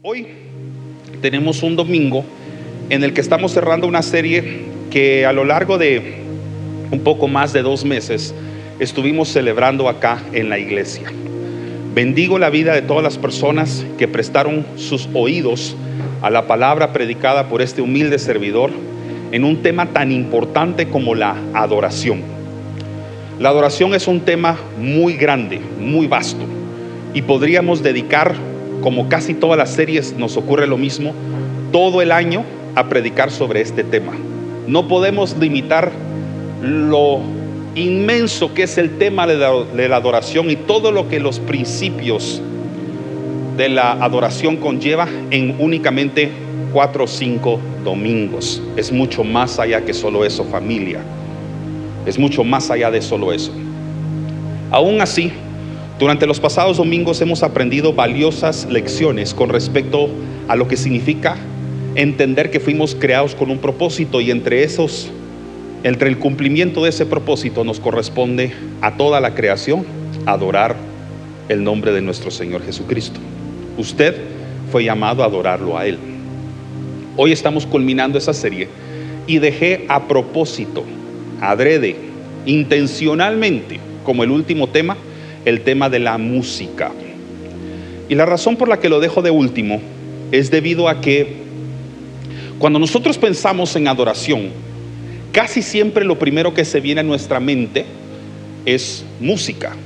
Hoy tenemos un domingo en el que estamos cerrando una serie que a lo largo de un poco más de dos meses estuvimos celebrando acá en la iglesia. Bendigo la vida de todas las personas que prestaron sus oídos a la palabra predicada por este humilde servidor en un tema tan importante como la adoración. La adoración es un tema muy grande, muy vasto, y podríamos dedicar, como casi todas las series nos ocurre lo mismo, todo el año a predicar sobre este tema. No podemos limitar lo inmenso que es el tema de la, adoración y todo lo que los principios de la adoración conlleva en únicamente cuatro o cinco domingos. Es mucho más allá que solo eso, familia. Es mucho más allá de solo eso. Aún así, durante los pasados domingos hemos aprendido valiosas lecciones con respecto a lo que significa entender que fuimos creados con un propósito y entre esos, entre el cumplimiento de ese propósito nos corresponde a toda la creación adorar el nombre de nuestro Señor Jesucristo. Usted fue llamado a adorarlo a Él. Hoy estamos culminando esa serie y dejé a propósito, adrede, intencionalmente, como el último tema, el tema de la música. Y la razón por la que lo dejo de último es debido a que cuando nosotros pensamos en adoración, casi siempre lo primero que se viene a nuestra mente es música,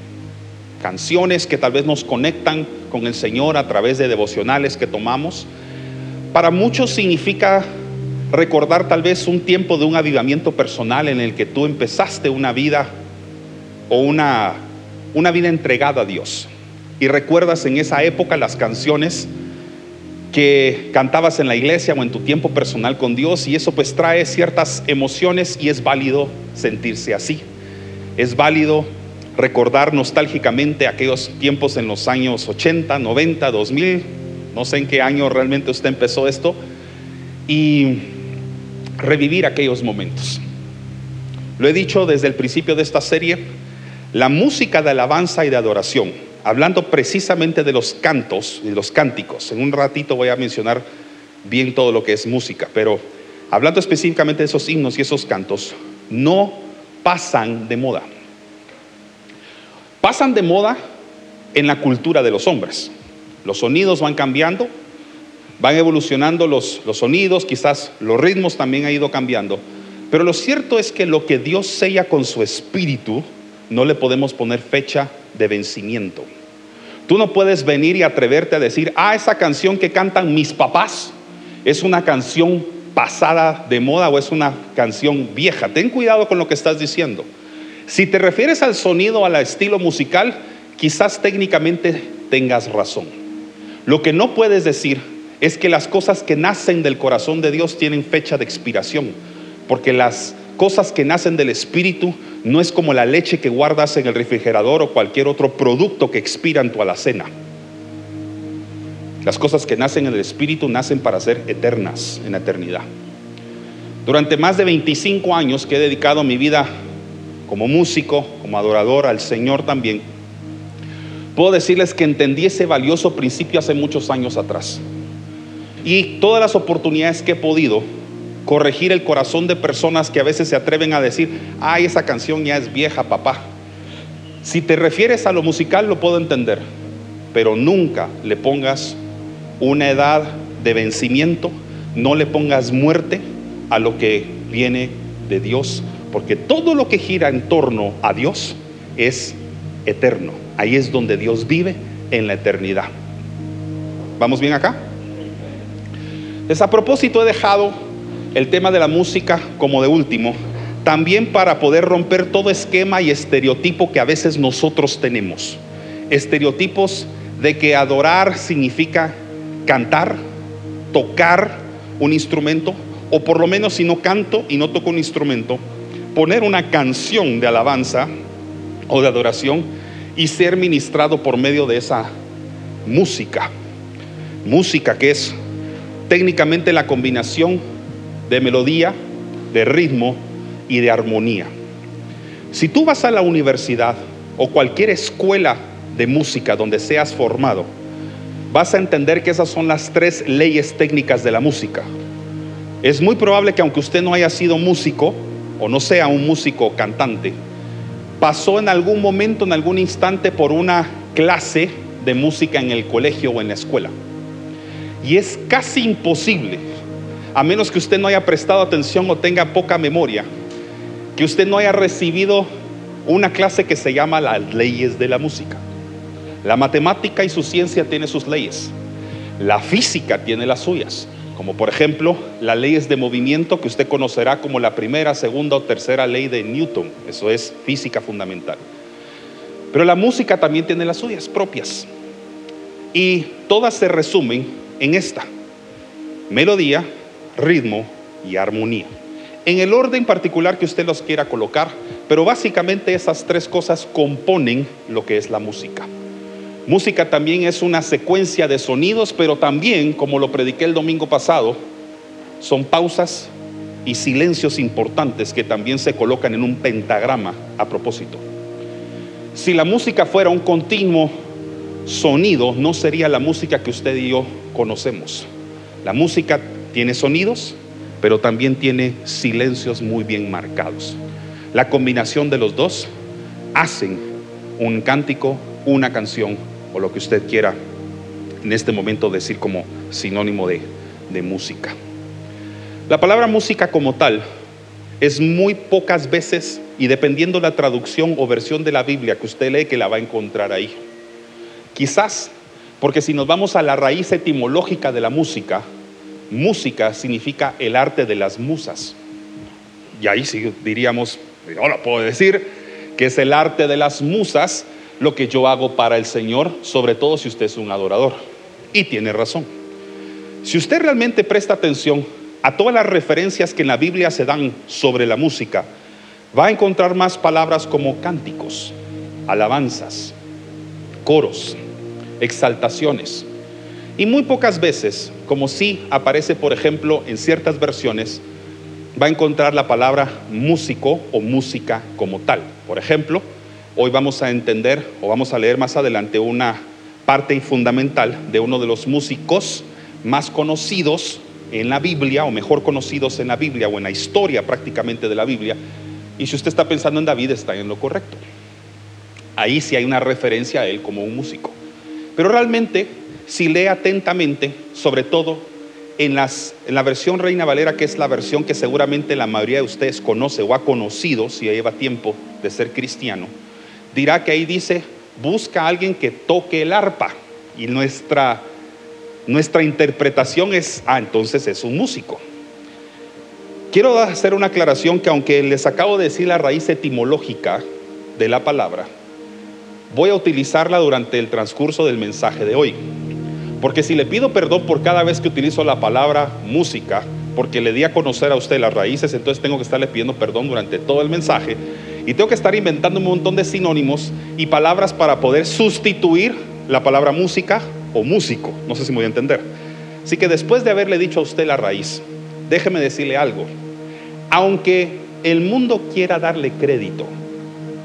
canciones que tal vez nos conectan con el Señor a través de devocionales que tomamos. Para muchos significa recordar tal vez un tiempo de un avivamiento personal en el que tú empezaste una vida o una, una vida entregada a Dios. Y recuerdas en esa época las canciones que cantabas en la iglesia o en tu tiempo personal con Dios y eso pues trae ciertas emociones y es válido sentirse así. Es válido recordar nostálgicamente aquellos tiempos en los años 80, 90, 2000, no sé en qué año realmente usted empezó esto, y revivir aquellos momentos. Lo he dicho desde el principio de esta serie, la música de alabanza y de adoración, hablando precisamente de los cantos y los cánticos. En un ratito voy a mencionar bien todo lo que es música, pero hablando específicamente de esos himnos y esos cantos, no pasan de moda. Pasan de moda en la cultura de los hombres. Los sonidos van cambiando, van evolucionando los, los sonidos, quizás los ritmos también han ido cambiando. Pero lo cierto es que lo que Dios sella con su espíritu, no le podemos poner fecha de vencimiento. Tú no puedes venir y atreverte a decir, ah, esa canción que cantan mis papás es una canción pasada de moda o es una canción vieja. Ten cuidado con lo que estás diciendo. Si te refieres al sonido, al estilo musical, quizás técnicamente tengas razón. Lo que no puedes decir es que las cosas que nacen del corazón de Dios tienen fecha de expiración, porque las cosas que nacen del Espíritu no es como la leche que guardas en el refrigerador o cualquier otro producto que expira en tu alacena. Las cosas que nacen en el Espíritu nacen para ser eternas en la eternidad. Durante más de 25 años que he dedicado mi vida como músico, como adorador al Señor también, puedo decirles que entendí ese valioso principio hace muchos años atrás. Y todas las oportunidades que he podido corregir el corazón de personas que a veces se atreven a decir, ay, esa canción ya es vieja, papá. Si te refieres a lo musical, lo puedo entender, pero nunca le pongas una edad de vencimiento, no le pongas muerte a lo que viene de Dios, porque todo lo que gira en torno a Dios es eterno. Ahí es donde Dios vive en la eternidad. ¿Vamos bien acá? Pues a propósito he dejado el tema de la música como de último, también para poder romper todo esquema y estereotipo que a veces nosotros tenemos. Estereotipos de que adorar significa cantar, tocar un instrumento, o por lo menos si no canto y no toco un instrumento, poner una canción de alabanza o de adoración y ser ministrado por medio de esa música. Música que es técnicamente la combinación de melodía, de ritmo y de armonía. Si tú vas a la universidad o cualquier escuela de música donde seas formado, vas a entender que esas son las tres leyes técnicas de la música. Es muy probable que aunque usted no haya sido músico o no sea un músico cantante, pasó en algún momento, en algún instante por una clase de música en el colegio o en la escuela. Y es casi imposible, a menos que usted no haya prestado atención o tenga poca memoria, que usted no haya recibido una clase que se llama las leyes de la música. La matemática y su ciencia tiene sus leyes. La física tiene las suyas, como por ejemplo las leyes de movimiento que usted conocerá como la primera, segunda o tercera ley de Newton. Eso es física fundamental. Pero la música también tiene las suyas propias. Y todas se resumen en esta. Melodía, ritmo y armonía. En el orden particular que usted los quiera colocar, pero básicamente esas tres cosas componen lo que es la música. Música también es una secuencia de sonidos, pero también, como lo prediqué el domingo pasado, son pausas y silencios importantes que también se colocan en un pentagrama a propósito. Si la música fuera un continuo sonido, no sería la música que usted y yo conocemos. La música tiene sonidos, pero también tiene silencios muy bien marcados. La combinación de los dos hacen un cántico, una canción o lo que usted quiera en este momento decir como sinónimo de, música. La palabra música como tal es muy pocas veces y dependiendo la traducción o versión de la Biblia que usted lee que la va a encontrar ahí. Quizás porque si nos vamos a la raíz etimológica de la música, música significa el arte de las musas. Y ahí sí diríamos, yo lo puedo decir, que es el arte de las musas lo que yo hago para el Señor, sobre todo si usted es un adorador. Y tiene razón. Si usted realmente presta atención a todas las referencias que en la Biblia se dan sobre la música, va a encontrar más palabras como cánticos, alabanzas, coros, exaltaciones. Y muy pocas veces, como si aparece por ejemplo en ciertas versiones, va a encontrar la palabra músico o música como tal. Por ejemplo, Hoy vamos a entender o vamos a leer más adelante una parte fundamental de uno de los músicos más conocidos en la Biblia, o mejor conocidos en la Biblia, o en la historia prácticamente de la Biblia. Y si usted está pensando en David, está en lo correcto. Ahí sí hay una referencia a él como un músico. Pero realmente, si lee atentamente, sobre todo en, la versión Reina Valera, que es la versión que seguramente la mayoría de ustedes conoce o ha conocido si lleva tiempo de ser cristiano, dirá que ahí dice, busca a alguien que toque el arpa. Y nuestra, nuestra interpretación es, ah, entonces es un músico. Quiero hacer una aclaración que aunque les acabo de decir la raíz etimológica de la palabra, voy a utilizarla durante el transcurso del mensaje de hoy. Porque si le pido perdón por cada vez que utilizo la palabra música, porque le di a conocer a usted las raíces, entonces tengo que estarle pidiendo perdón durante todo el mensaje. Y tengo que estar inventando un montón de sinónimos y palabras para poder sustituir la palabra música o músico. No sé si me voy a entender. Así que después de haberle dicho a usted la raíz, déjeme decirle algo. Aunque el mundo quiera darle crédito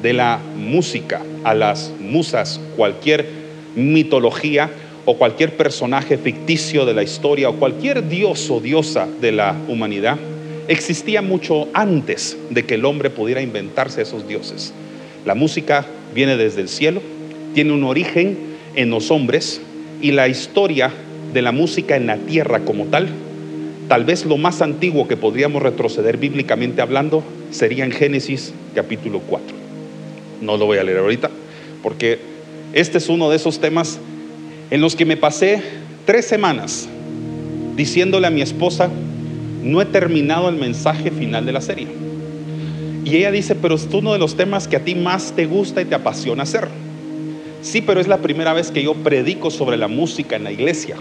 de la música a las musas, cualquier mitología o cualquier personaje ficticio de la historia o cualquier dios o diosa de la humanidad, existía mucho antes de que el hombre pudiera inventarse esos dioses. La música viene desde el cielo, tiene un origen en los hombres y la historia de la música en la tierra como tal, tal vez lo más antiguo que podríamos retroceder bíblicamente hablando sería en Génesis capítulo 4. No lo voy a leer ahorita porque este es uno de esos temas en los que me pasé tres semanas diciéndole a mi esposa, no he terminado el mensaje final de la serie. Y ella dice, pero es uno de los temas que a ti más te gusta y te apasiona hacer. Sí, pero es la primera vez que yo predico sobre la música en la iglesia.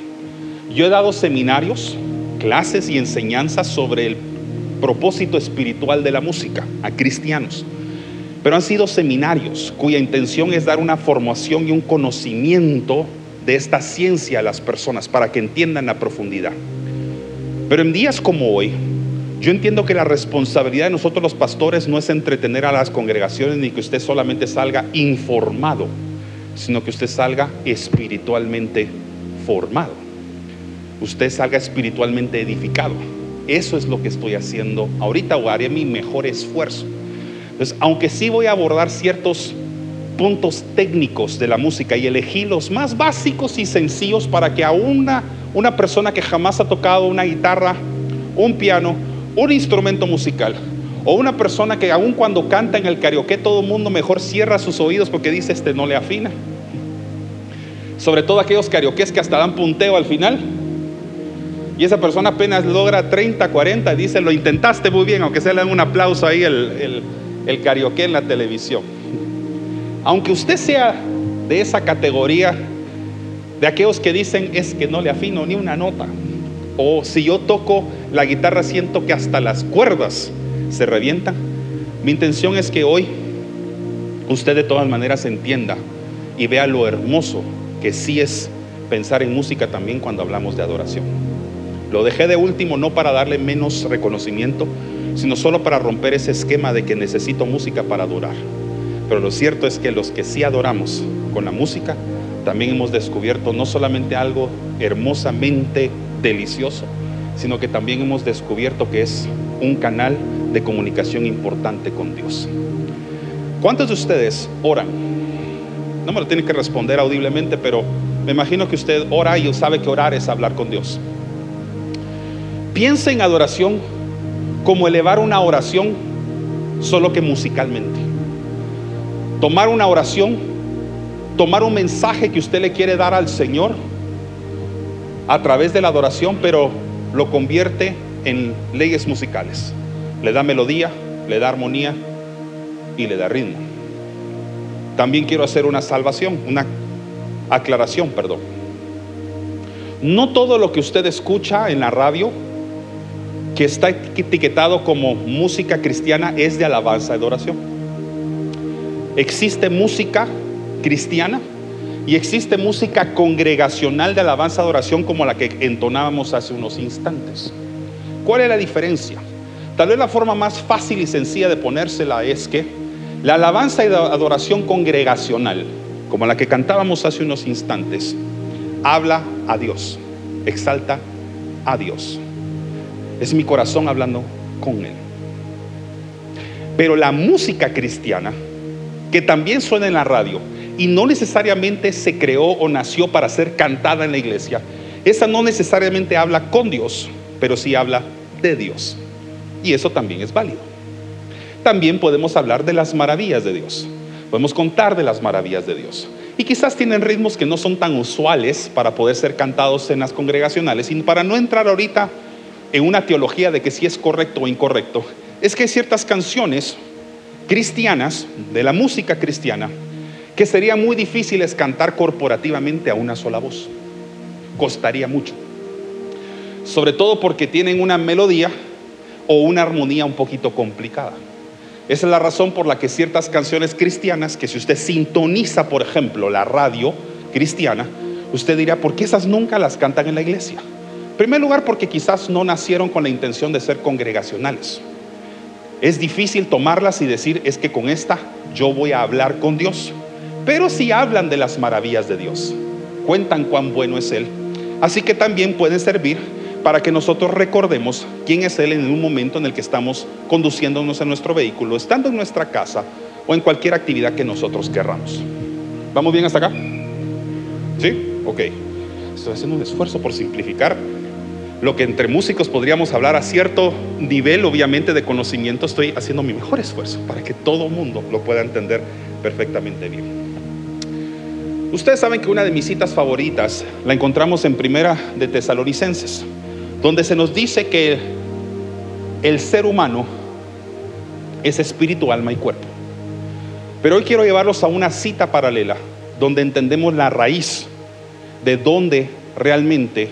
Yo he dado seminarios, clases y enseñanzas sobre el propósito espiritual de la música a cristianos. Pero han sido seminarios cuya intención es dar una formación y un conocimiento de esta ciencia a las personas para que entiendan la profundidad. Pero en días como hoy, yo entiendo que la responsabilidad de nosotros los pastores no es entretener a las congregaciones ni que usted solamente salga informado, sino que usted salga espiritualmente transformado. Usted salga espiritualmente edificado. Eso es lo que estoy haciendo ahorita o haré mi mejor esfuerzo. Entonces, aunque sí voy a abordar ciertos puntos técnicos de la música y elegí los más básicos y sencillos para que a una, una persona que jamás ha tocado una guitarra, un piano, un instrumento musical, o una persona que aun cuando canta en el karaoke todo el mundo mejor cierra sus oídos porque dice este no le afina. Sobre todo aquellos karaokes que hasta dan punteo al final. Y esa persona apenas logra 30, 40 y dice, lo intentaste muy bien, aunque se le dan un aplauso ahí el, el, el karaoke en la televisión. Aunque usted sea de esa categoría, de aquellos que dicen es que no le afino ni una nota, o si yo toco la guitarra siento que hasta las cuerdas se revientan, mi intención es que hoy usted de todas maneras entienda y vea lo hermoso que sí es pensar en música también cuando hablamos de adoración. Lo dejé de último no para darle menos reconocimiento, sino solo para romper ese esquema de que necesito música para adorar. Pero lo cierto es que los que sí adoramos con la música, también hemos descubierto no solamente algo hermosamente delicioso, sino que también hemos descubierto que es un canal de comunicación importante con Dios. ¿Cuántos de ustedes oran? No me lo tienen que responder audiblemente, pero me imagino que usted ora y sabe que orar es hablar con Dios. Piensa en adoración como elevar una oración solo que musicalmente tomar una oración, tomar un mensaje que usted le quiere dar al Señor a través de la adoración, pero lo convierte en leyes musicales. Le da melodía, le da armonía y le da ritmo. También quiero hacer una salvación, una aclaración, perdón. No todo lo que usted escucha en la radio que está etiquetado como música cristiana es de alabanza y adoración. Existe música cristiana y existe música congregacional de alabanza adoración como la que entonábamos hace unos instantes. ¿Cuál es la diferencia? Tal vez la forma más fácil y sencilla de ponérsela es que la alabanza y adoración congregacional, como la que cantábamos hace unos instantes, habla a Dios, exalta a Dios. Es mi corazón hablando con Él. Pero la música cristiana que también suena en la radio y no necesariamente se creó o nació para ser cantada en la iglesia, esa no necesariamente habla con Dios, pero sí habla de Dios. Y eso también es válido. También podemos hablar de las maravillas de Dios. Podemos contar de las maravillas de Dios. Y quizás tienen ritmos que no son tan usuales para poder ser cantados en las congregacionales. Y para no entrar ahorita en una teología de que si es correcto o incorrecto, es que hay ciertas canciones cristianas, de la música cristiana, que sería muy difíciles cantar corporativamente a una sola voz. Costaría mucho. Sobre todo porque tienen una melodía o una armonía un poquito complicada. Esa es la razón por la que ciertas canciones cristianas, que si usted sintoniza, por ejemplo, la radio cristiana, usted dirá, ¿por qué esas nunca las cantan en la iglesia? En primer lugar, porque quizás no nacieron con la intención de ser congregacionales. Es difícil tomarlas y decir, es que con esta yo voy a hablar con Dios. Pero si hablan de las maravillas de Dios, cuentan cuán bueno es Él. Así que también pueden servir para que nosotros recordemos quién es Él en un momento en el que estamos conduciéndonos en nuestro vehículo, estando en nuestra casa o en cualquier actividad que nosotros querramos. ¿Vamos bien hasta acá? ¿Sí? Ok. Estoy haciendo un esfuerzo por simplificar lo que entre músicos podríamos hablar a cierto nivel, obviamente, de conocimiento, estoy haciendo mi mejor esfuerzo para que todo mundo lo pueda entender perfectamente bien. Ustedes saben que una de mis citas favoritas la encontramos en Primera de Tesalonicenses, donde se nos dice que el ser humano es espíritu, alma y cuerpo. Pero hoy quiero llevarlos a una cita paralela, donde entendemos la raíz de dónde realmente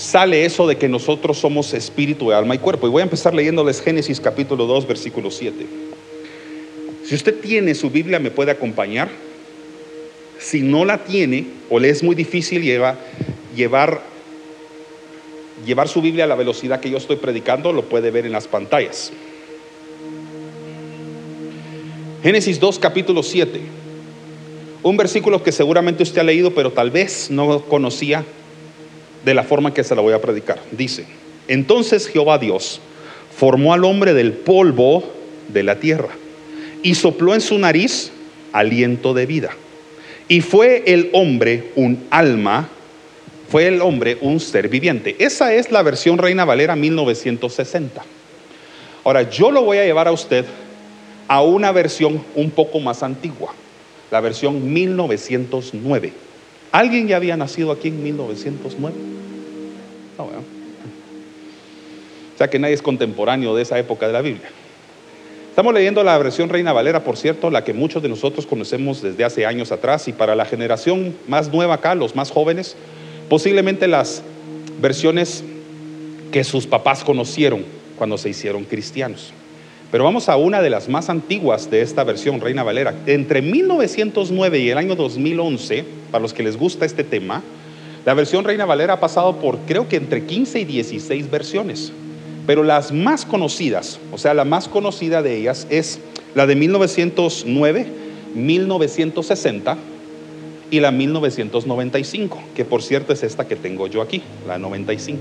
sale eso de que nosotros somos espíritu, alma y cuerpo. Y voy a empezar leyéndoles Génesis capítulo 2, versículo 7. Si usted tiene su Biblia, me puede acompañar. Si no la tiene o le es muy difícil llevar, llevar, llevar su Biblia a la velocidad que yo estoy predicando, lo puede ver en las pantallas. Génesis 2, capítulo 7. Un versículo que seguramente usted ha leído, pero tal vez no conocía de la forma que se la voy a predicar. Dice, entonces Jehová Dios formó al hombre del polvo de la tierra y sopló en su nariz aliento de vida. Y fue el hombre un alma, fue el hombre un ser viviente. Esa es la versión Reina Valera 1960. Ahora, yo lo voy a llevar a usted a una versión un poco más antigua, la versión 1909. ¿Alguien ya había nacido aquí en 1909? No, O sea que nadie es contemporáneo de esa época de la Biblia. Estamos leyendo la versión Reina Valera, por cierto, la que muchos de nosotros conocemos desde hace años atrás y para la generación más nueva acá, los más jóvenes, posiblemente las versiones que sus papás conocieron cuando se hicieron cristianos. Pero vamos a una de las más antiguas de esta versión Reina Valera. Entre 1909 y el año 2011, para los que les gusta este tema, la versión Reina Valera ha pasado por creo que entre 15 y 16 versiones. Pero las más conocidas, o sea, la más conocida de ellas es la de 1909, 1960 y la 1995, que por cierto es esta que tengo yo aquí, la 95.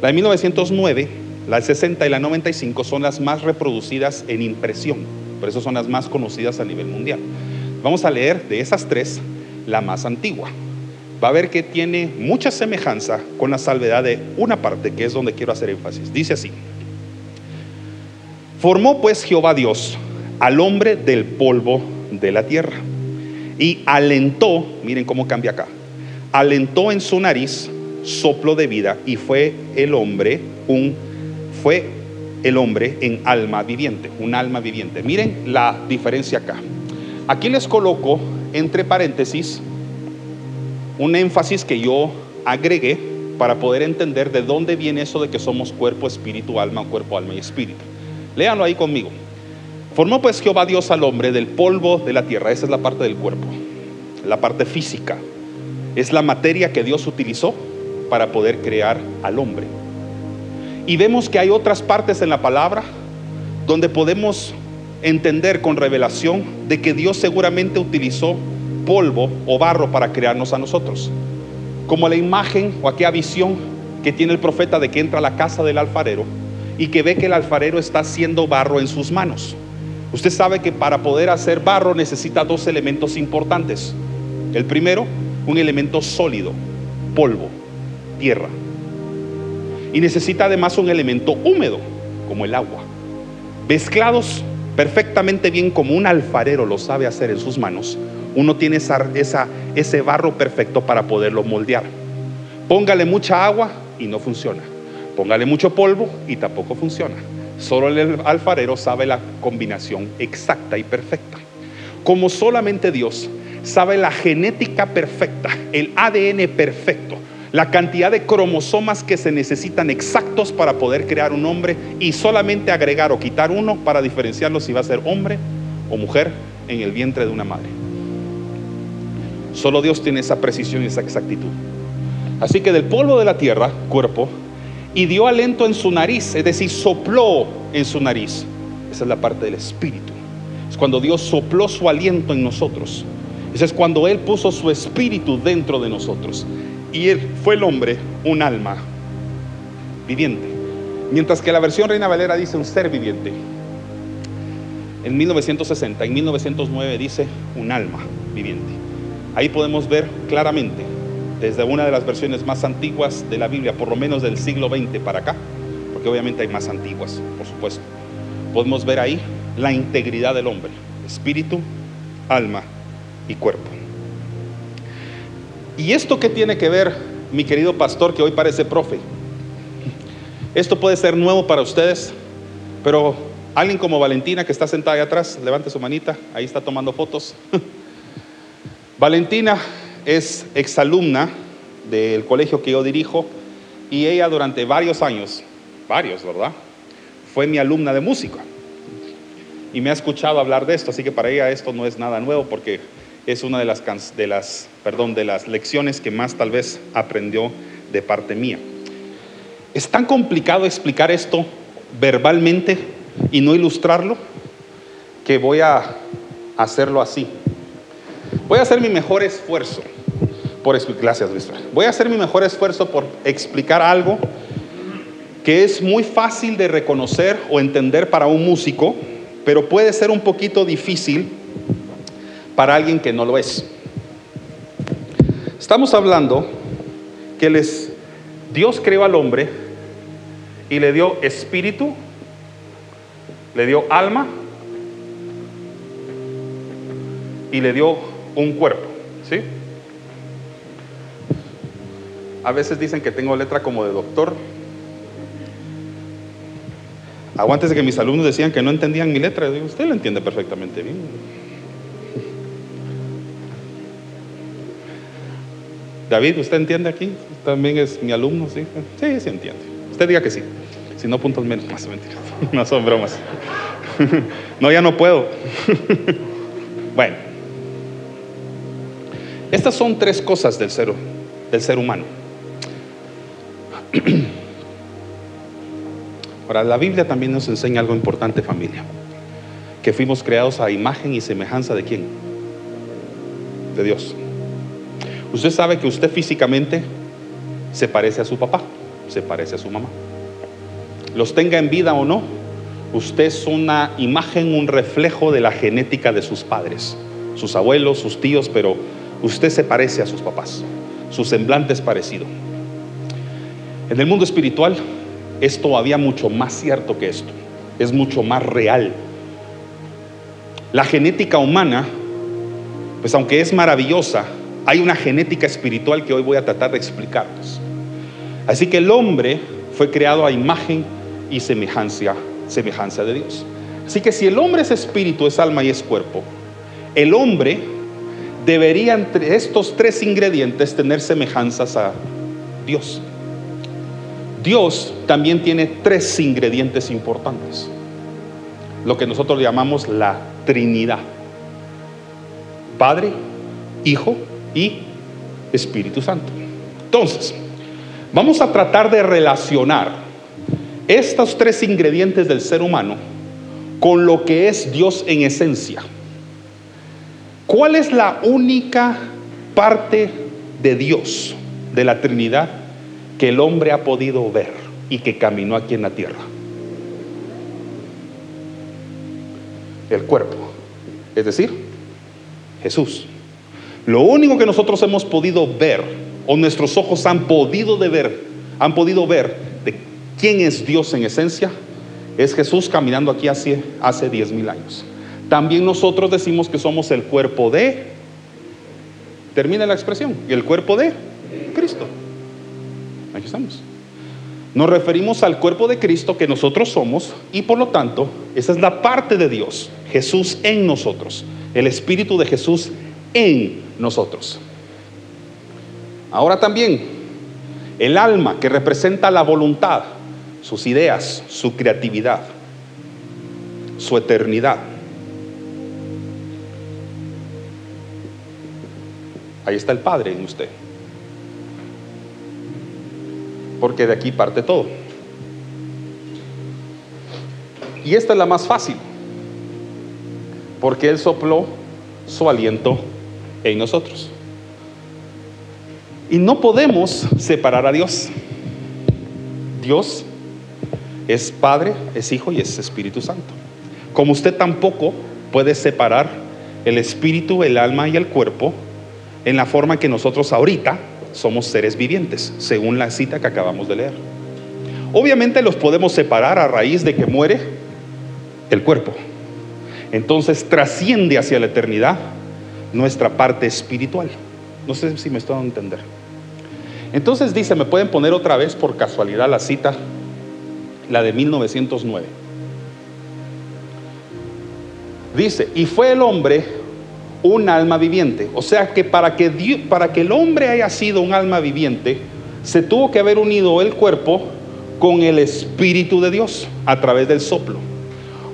La de 1909 la 60 y la 95 son las más reproducidas en impresión, por eso son las más conocidas a nivel mundial. Vamos a leer de esas tres la más antigua. Va a ver que tiene mucha semejanza con la salvedad de una parte, que es donde quiero hacer énfasis. Dice así, formó pues Jehová Dios al hombre del polvo de la tierra y alentó, miren cómo cambia acá, alentó en su nariz soplo de vida y fue el hombre un fue el hombre en alma viviente, un alma viviente. Miren la diferencia acá. Aquí les coloco entre paréntesis un énfasis que yo agregué para poder entender de dónde viene eso de que somos cuerpo, espíritu, alma, cuerpo, alma y espíritu. Léanlo ahí conmigo. Formó pues Jehová Dios al hombre del polvo de la tierra, esa es la parte del cuerpo, la parte física. Es la materia que Dios utilizó para poder crear al hombre. Y vemos que hay otras partes en la palabra donde podemos entender con revelación de que Dios seguramente utilizó polvo o barro para crearnos a nosotros. Como la imagen o aquella visión que tiene el profeta de que entra a la casa del alfarero y que ve que el alfarero está haciendo barro en sus manos. Usted sabe que para poder hacer barro necesita dos elementos importantes. El primero, un elemento sólido, polvo, tierra y necesita además un elemento húmedo, como el agua. Mezclados perfectamente bien como un alfarero lo sabe hacer en sus manos, uno tiene ese barro perfecto para poderlo moldear. Póngale mucha agua y no funciona. Póngale mucho polvo y tampoco funciona. Solo el alfarero sabe la combinación exacta y perfecta. Como solamente Dios sabe la genética perfecta, el ADN perfecto la cantidad de cromosomas que se necesitan exactos para poder crear un hombre y solamente agregar o quitar uno para diferenciarlo si va a ser hombre o mujer en el vientre de una madre. Solo Dios tiene esa precisión y esa exactitud. Así que del polvo de la tierra, cuerpo, y dio aliento en su nariz, es decir, sopló en su nariz. Esa es la parte del espíritu. Es cuando Dios sopló su aliento en nosotros. Ese es cuando Él puso su espíritu dentro de nosotros y él fue el hombre un alma viviente. Mientras que la versión Reina Valera dice un ser viviente. En 1960, en 1909 dice un alma viviente. Ahí podemos ver claramente, desde una de las versiones más antiguas de la Biblia, por lo menos del siglo XX para acá, porque obviamente hay más antiguas, por supuesto, podemos ver ahí la integridad del hombre, espíritu, alma y cuerpo. ¿Y esto qué tiene que ver, mi querido pastor, que hoy parece profe? Esto puede ser nuevo para ustedes, pero alguien como Valentina, que está sentada ahí atrás, levante su manita, ahí está tomando fotos. Valentina es exalumna del colegio que yo dirijo y ella durante varios años, varios, ¿verdad? Fue mi alumna de música y me ha escuchado hablar de esto, así que para ella esto no es nada nuevo porque es una de las, de las, perdón, de las lecciones que más tal vez aprendió de parte mía. Es tan complicado explicar esto verbalmente y no ilustrarlo que voy a hacerlo así. Voy a hacer mi mejor esfuerzo por. Gracias, Luis. Voy a hacer mi mejor esfuerzo por explicar algo que es muy fácil de reconocer o entender para un músico, pero puede ser un poquito difícil para alguien que no lo es. Estamos hablando que les, Dios creó al hombre y le dio espíritu, le dio alma y le dio un cuerpo, ¿sí? A veces dicen que tengo letra como de doctor. Aguántese que mis alumnos decían que no entendían mi letra. Digo, usted lo entiende perfectamente bien. David, ¿usted entiende aquí? También es mi alumno, ¿sí? Sí, sí entiende. Usted diga que sí. Si no, puntos menos. Más mentiras. No son bromas. No, ya no puedo. Bueno. Estas son tres cosas del ser, del ser humano. Ahora, la Biblia también nos enseña algo importante, familia. Que fuimos creados a imagen y semejanza de quién? De Dios. Usted sabe que usted físicamente se parece a su papá, se parece a su mamá. Los tenga en vida o no, usted es una imagen, un reflejo de la genética de sus padres, sus abuelos, sus tíos, pero usted se parece a sus papás. Su semblante es parecido. En el mundo espiritual es todavía mucho más cierto que esto, es mucho más real. La genética humana, pues aunque es maravillosa, hay una genética espiritual que hoy voy a tratar de explicarles. Así que el hombre fue creado a imagen y semejanza, semejanza de Dios. Así que si el hombre es espíritu, es alma y es cuerpo, el hombre debería entre estos tres ingredientes tener semejanzas a Dios. Dios también tiene tres ingredientes importantes, lo que nosotros llamamos la Trinidad. Padre, Hijo y Espíritu Santo. Entonces, vamos a tratar de relacionar estos tres ingredientes del ser humano con lo que es Dios en esencia. ¿Cuál es la única parte de Dios, de la Trinidad, que el hombre ha podido ver y que caminó aquí en la tierra? El cuerpo, es decir, Jesús. Lo único que nosotros hemos podido ver, o nuestros ojos han podido de ver, han podido ver de quién es Dios en esencia, es Jesús caminando aquí hace, hace 10 mil años. También nosotros decimos que somos el cuerpo de, termina la expresión, y el cuerpo de Cristo. Aquí estamos. Nos referimos al cuerpo de Cristo que nosotros somos y por lo tanto esa es la parte de Dios, Jesús en nosotros, el Espíritu de Jesús en nosotros. Ahora también, el alma que representa la voluntad, sus ideas, su creatividad, su eternidad. Ahí está el Padre en usted. Porque de aquí parte todo. Y esta es la más fácil. Porque Él sopló su aliento en nosotros. Y no podemos separar a Dios. Dios es Padre, es Hijo y es Espíritu Santo. Como usted tampoco puede separar el espíritu, el alma y el cuerpo en la forma que nosotros ahorita somos seres vivientes, según la cita que acabamos de leer. Obviamente los podemos separar a raíz de que muere el cuerpo. Entonces trasciende hacia la eternidad nuestra parte espiritual. No sé si me estoy dando a entender. Entonces dice, me pueden poner otra vez por casualidad la cita, la de 1909. Dice, y fue el hombre un alma viviente. O sea que para que, para que el hombre haya sido un alma viviente, se tuvo que haber unido el cuerpo con el Espíritu de Dios a través del soplo.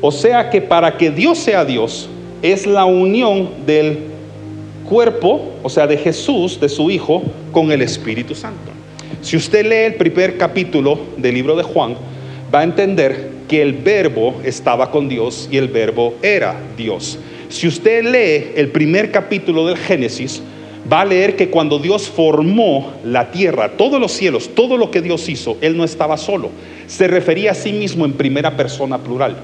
O sea que para que Dios sea Dios, es la unión del cuerpo, o sea, de Jesús, de su Hijo, con el Espíritu Santo. Si usted lee el primer capítulo del libro de Juan, va a entender que el verbo estaba con Dios y el verbo era Dios. Si usted lee el primer capítulo del Génesis, va a leer que cuando Dios formó la tierra, todos los cielos, todo lo que Dios hizo, Él no estaba solo. Se refería a sí mismo en primera persona plural.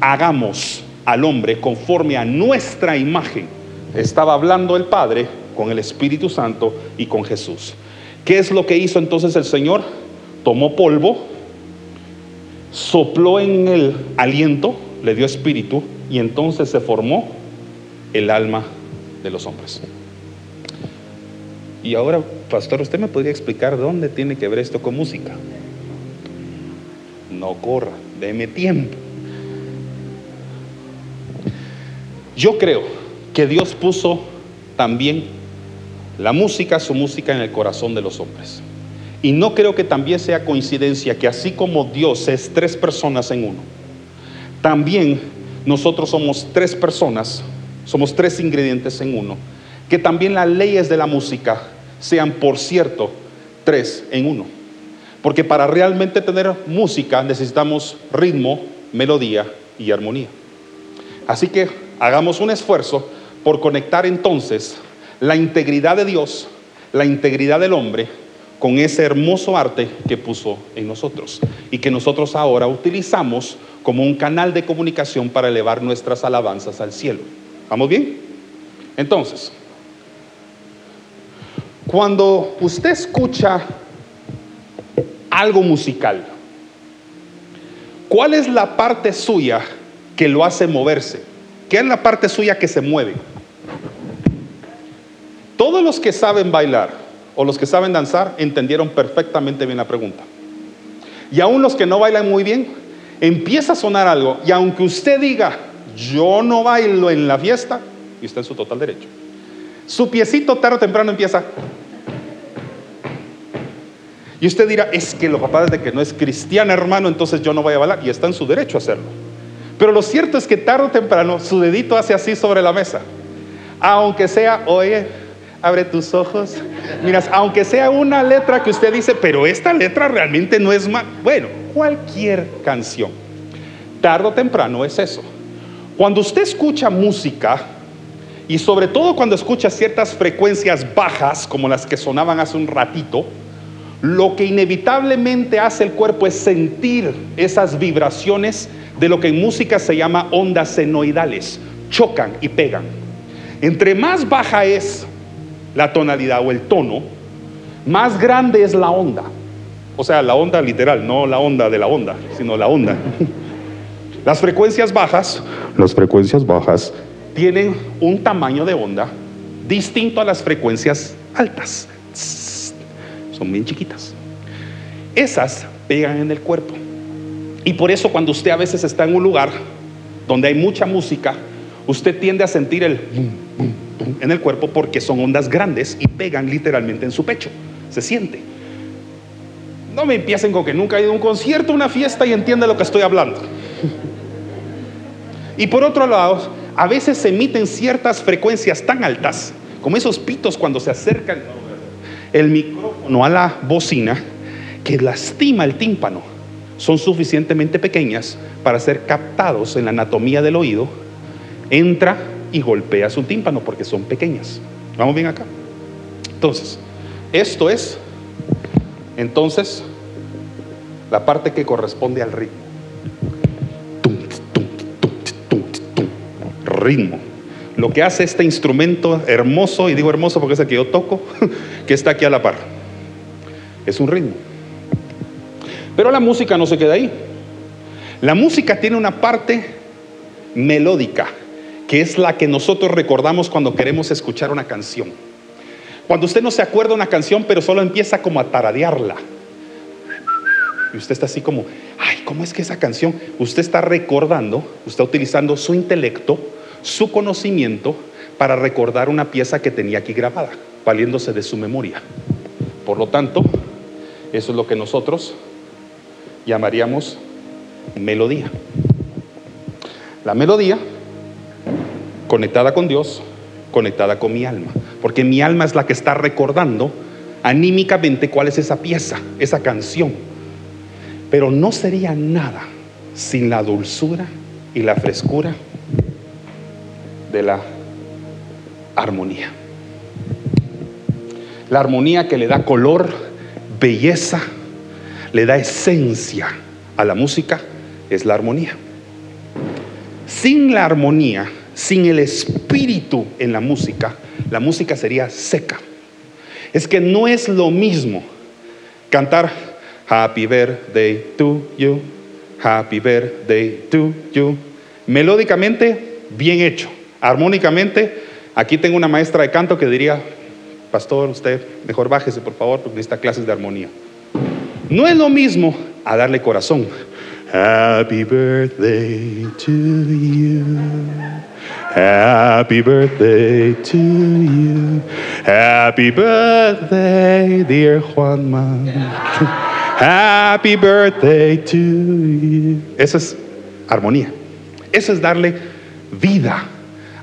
Hagamos al hombre conforme a nuestra imagen. Estaba hablando el Padre con el Espíritu Santo y con Jesús. ¿Qué es lo que hizo entonces el Señor? Tomó polvo, sopló en el aliento, le dio espíritu y entonces se formó el alma de los hombres. Y ahora, pastor, ¿usted me podría explicar dónde tiene que ver esto con música? No corra, deme tiempo. Yo creo que Dios puso también la música, su música en el corazón de los hombres. Y no creo que también sea coincidencia que así como Dios es tres personas en uno, también nosotros somos tres personas, somos tres ingredientes en uno, que también las leyes de la música sean, por cierto, tres en uno. Porque para realmente tener música necesitamos ritmo, melodía y armonía. Así que hagamos un esfuerzo por conectar entonces la integridad de Dios, la integridad del hombre, con ese hermoso arte que puso en nosotros y que nosotros ahora utilizamos como un canal de comunicación para elevar nuestras alabanzas al cielo. ¿Vamos bien? Entonces, cuando usted escucha algo musical, ¿cuál es la parte suya que lo hace moverse? ¿Qué es la parte suya que se mueve? Todos los que saben bailar o los que saben danzar entendieron perfectamente bien la pregunta. Y aún los que no bailan muy bien, empieza a sonar algo y aunque usted diga, yo no bailo en la fiesta, y está en su total derecho, su piecito tarde o temprano empieza. Y usted dirá, es que lo papá de que no es cristiano hermano, entonces yo no voy a bailar, y está en su derecho a hacerlo. Pero lo cierto es que tarde o temprano su dedito hace así sobre la mesa. Aunque sea, oye, abre tus ojos. Miras, aunque sea una letra que usted dice, pero esta letra realmente no es más. Bueno, cualquier canción, tarde o temprano es eso. Cuando usted escucha música, y sobre todo cuando escucha ciertas frecuencias bajas, como las que sonaban hace un ratito, lo que inevitablemente hace el cuerpo es sentir esas vibraciones de lo que en música se llama ondas senoidales. Chocan y pegan. Entre más baja es la tonalidad o el tono, más grande es la onda. O sea, la onda literal, no la onda de la onda, sino la onda. Las frecuencias bajas, las frecuencias bajas tienen un tamaño de onda distinto a las frecuencias altas. Son bien chiquitas. Esas pegan en el cuerpo. Y por eso cuando usted a veces está en un lugar donde hay mucha música, usted tiende a sentir el en el cuerpo porque son ondas grandes y pegan literalmente en su pecho. Se siente. No me empiecen con que nunca he ido a un concierto, una fiesta y entiende lo que estoy hablando. Y por otro lado, a veces se emiten ciertas frecuencias tan altas, como esos pitos cuando se acercan el micrófono a la bocina, que lastima el tímpano. Son suficientemente pequeñas para ser captados en la anatomía del oído. Entra y golpea su tímpano porque son pequeñas. ¿Vamos bien acá? Entonces, esto es, entonces, la parte que corresponde al ritmo. Ritmo. Lo que hace este instrumento hermoso, y digo hermoso porque es el que yo toco, que está aquí a la par. Es un ritmo. Pero la música no se queda ahí. La música tiene una parte melódica que es la que nosotros recordamos cuando queremos escuchar una canción. Cuando usted no se acuerda una canción, pero solo empieza como a taradearla. Y usted está así como, ay, ¿cómo es que esa canción? Usted está recordando, usted está utilizando su intelecto, su conocimiento para recordar una pieza que tenía aquí grabada, valiéndose de su memoria. Por lo tanto, eso es lo que nosotros llamaríamos melodía. La melodía conectada con Dios, conectada con mi alma. Porque mi alma es la que está recordando anímicamente cuál es esa pieza, esa canción. Pero no sería nada sin la dulzura y la frescura de la armonía. La armonía que le da color, belleza, le da esencia a la música, es la armonía. Sin la armonía, sin el espíritu en la música, la música sería seca. Es que no es lo mismo cantar Happy birthday to you, happy birthday to you. Melódicamente, bien hecho. Armónicamente, aquí tengo una maestra de canto que diría, pastor, usted mejor bájese por favor porque necesita clases de armonía. No es lo mismo a darle corazón. Happy birthday to you. Happy birthday to you. Happy birthday, dear Juanma. Happy birthday to you. Eso es armonía. Eso es darle vida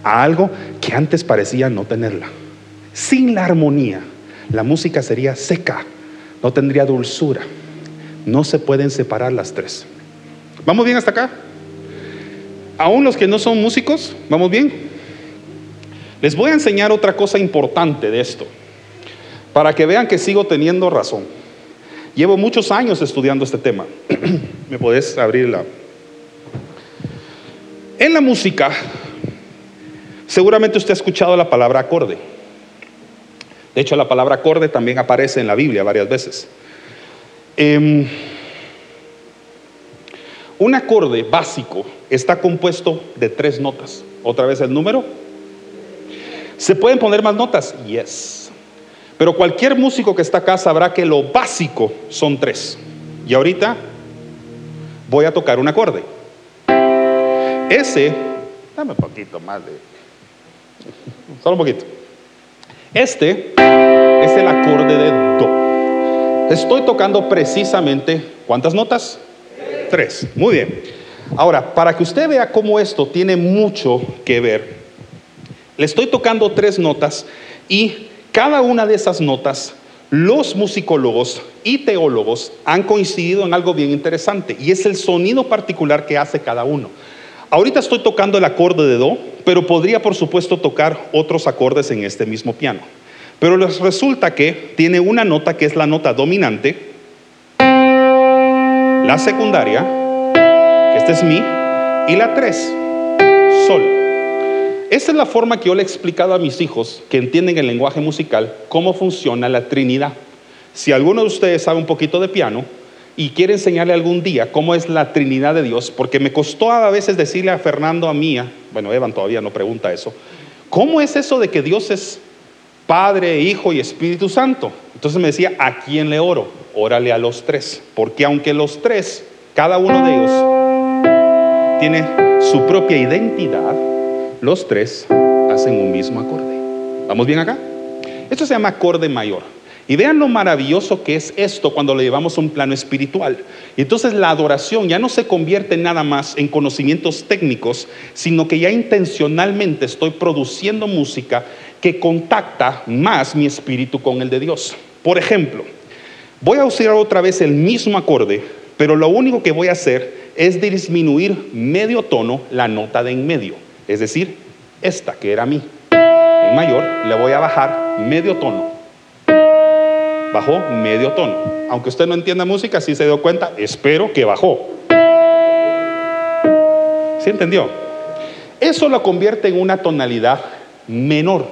a algo que antes parecía no tenerla. Sin la armonía, la música sería seca, no tendría dulzura. No se pueden separar las tres. ¿Vamos bien hasta acá? Aún los que no son músicos, ¿vamos bien? Les voy a enseñar otra cosa importante de esto, para que vean que sigo teniendo razón. Llevo muchos años estudiando este tema. ¿Me podés abrir la... En la música, seguramente usted ha escuchado la palabra acorde. De hecho, la palabra acorde también aparece en la Biblia varias veces. Em, un acorde básico está compuesto de tres notas. Otra vez el número. ¿Se pueden poner más notas? Yes. Pero cualquier músico que está acá sabrá que lo básico son tres. Y ahorita voy a tocar un acorde. Ese, dame un poquito más de... Solo un poquito. Este es el acorde de Do. Estoy tocando precisamente, ¿cuántas notas? Tres. Muy bien. Ahora, para que usted vea cómo esto tiene mucho que ver, le estoy tocando tres notas y cada una de esas notas, los musicólogos y teólogos han coincidido en algo bien interesante y es el sonido particular que hace cada uno. Ahorita estoy tocando el acorde de Do, pero podría por supuesto tocar otros acordes en este mismo piano. Pero les resulta que tiene una nota que es la nota dominante, la secundaria, que este es mi, y la tres, sol. Esa es la forma que yo le he explicado a mis hijos que entienden el lenguaje musical, cómo funciona la Trinidad. Si alguno de ustedes sabe un poquito de piano y quiere enseñarle algún día cómo es la Trinidad de Dios, porque me costó a veces decirle a Fernando, a Mía, bueno, Evan todavía no pregunta eso, ¿cómo es eso de que Dios es Padre, Hijo y Espíritu Santo? Entonces me decía, ¿a quién le oro? Órale a los tres, porque aunque los tres, cada uno de ellos tiene su propia identidad, los tres hacen un mismo acorde. ¿Vamos bien acá? Esto se llama acorde mayor. Y vean lo maravilloso que es esto cuando lo llevamos a un plano espiritual. Y entonces la adoración ya no se convierte nada más en conocimientos técnicos, sino que ya intencionalmente estoy produciendo música que contacta más mi espíritu con el de Dios. Por ejemplo, voy a usar otra vez el mismo acorde, pero lo único que voy a hacer es disminuir medio tono la nota de en medio. Es decir, esta que era mi. En mayor le voy a bajar medio tono. Bajó medio tono. Aunque usted no entienda música, si se dio cuenta, espero que bajó. ¿Sí entendió? Eso lo convierte en una tonalidad menor.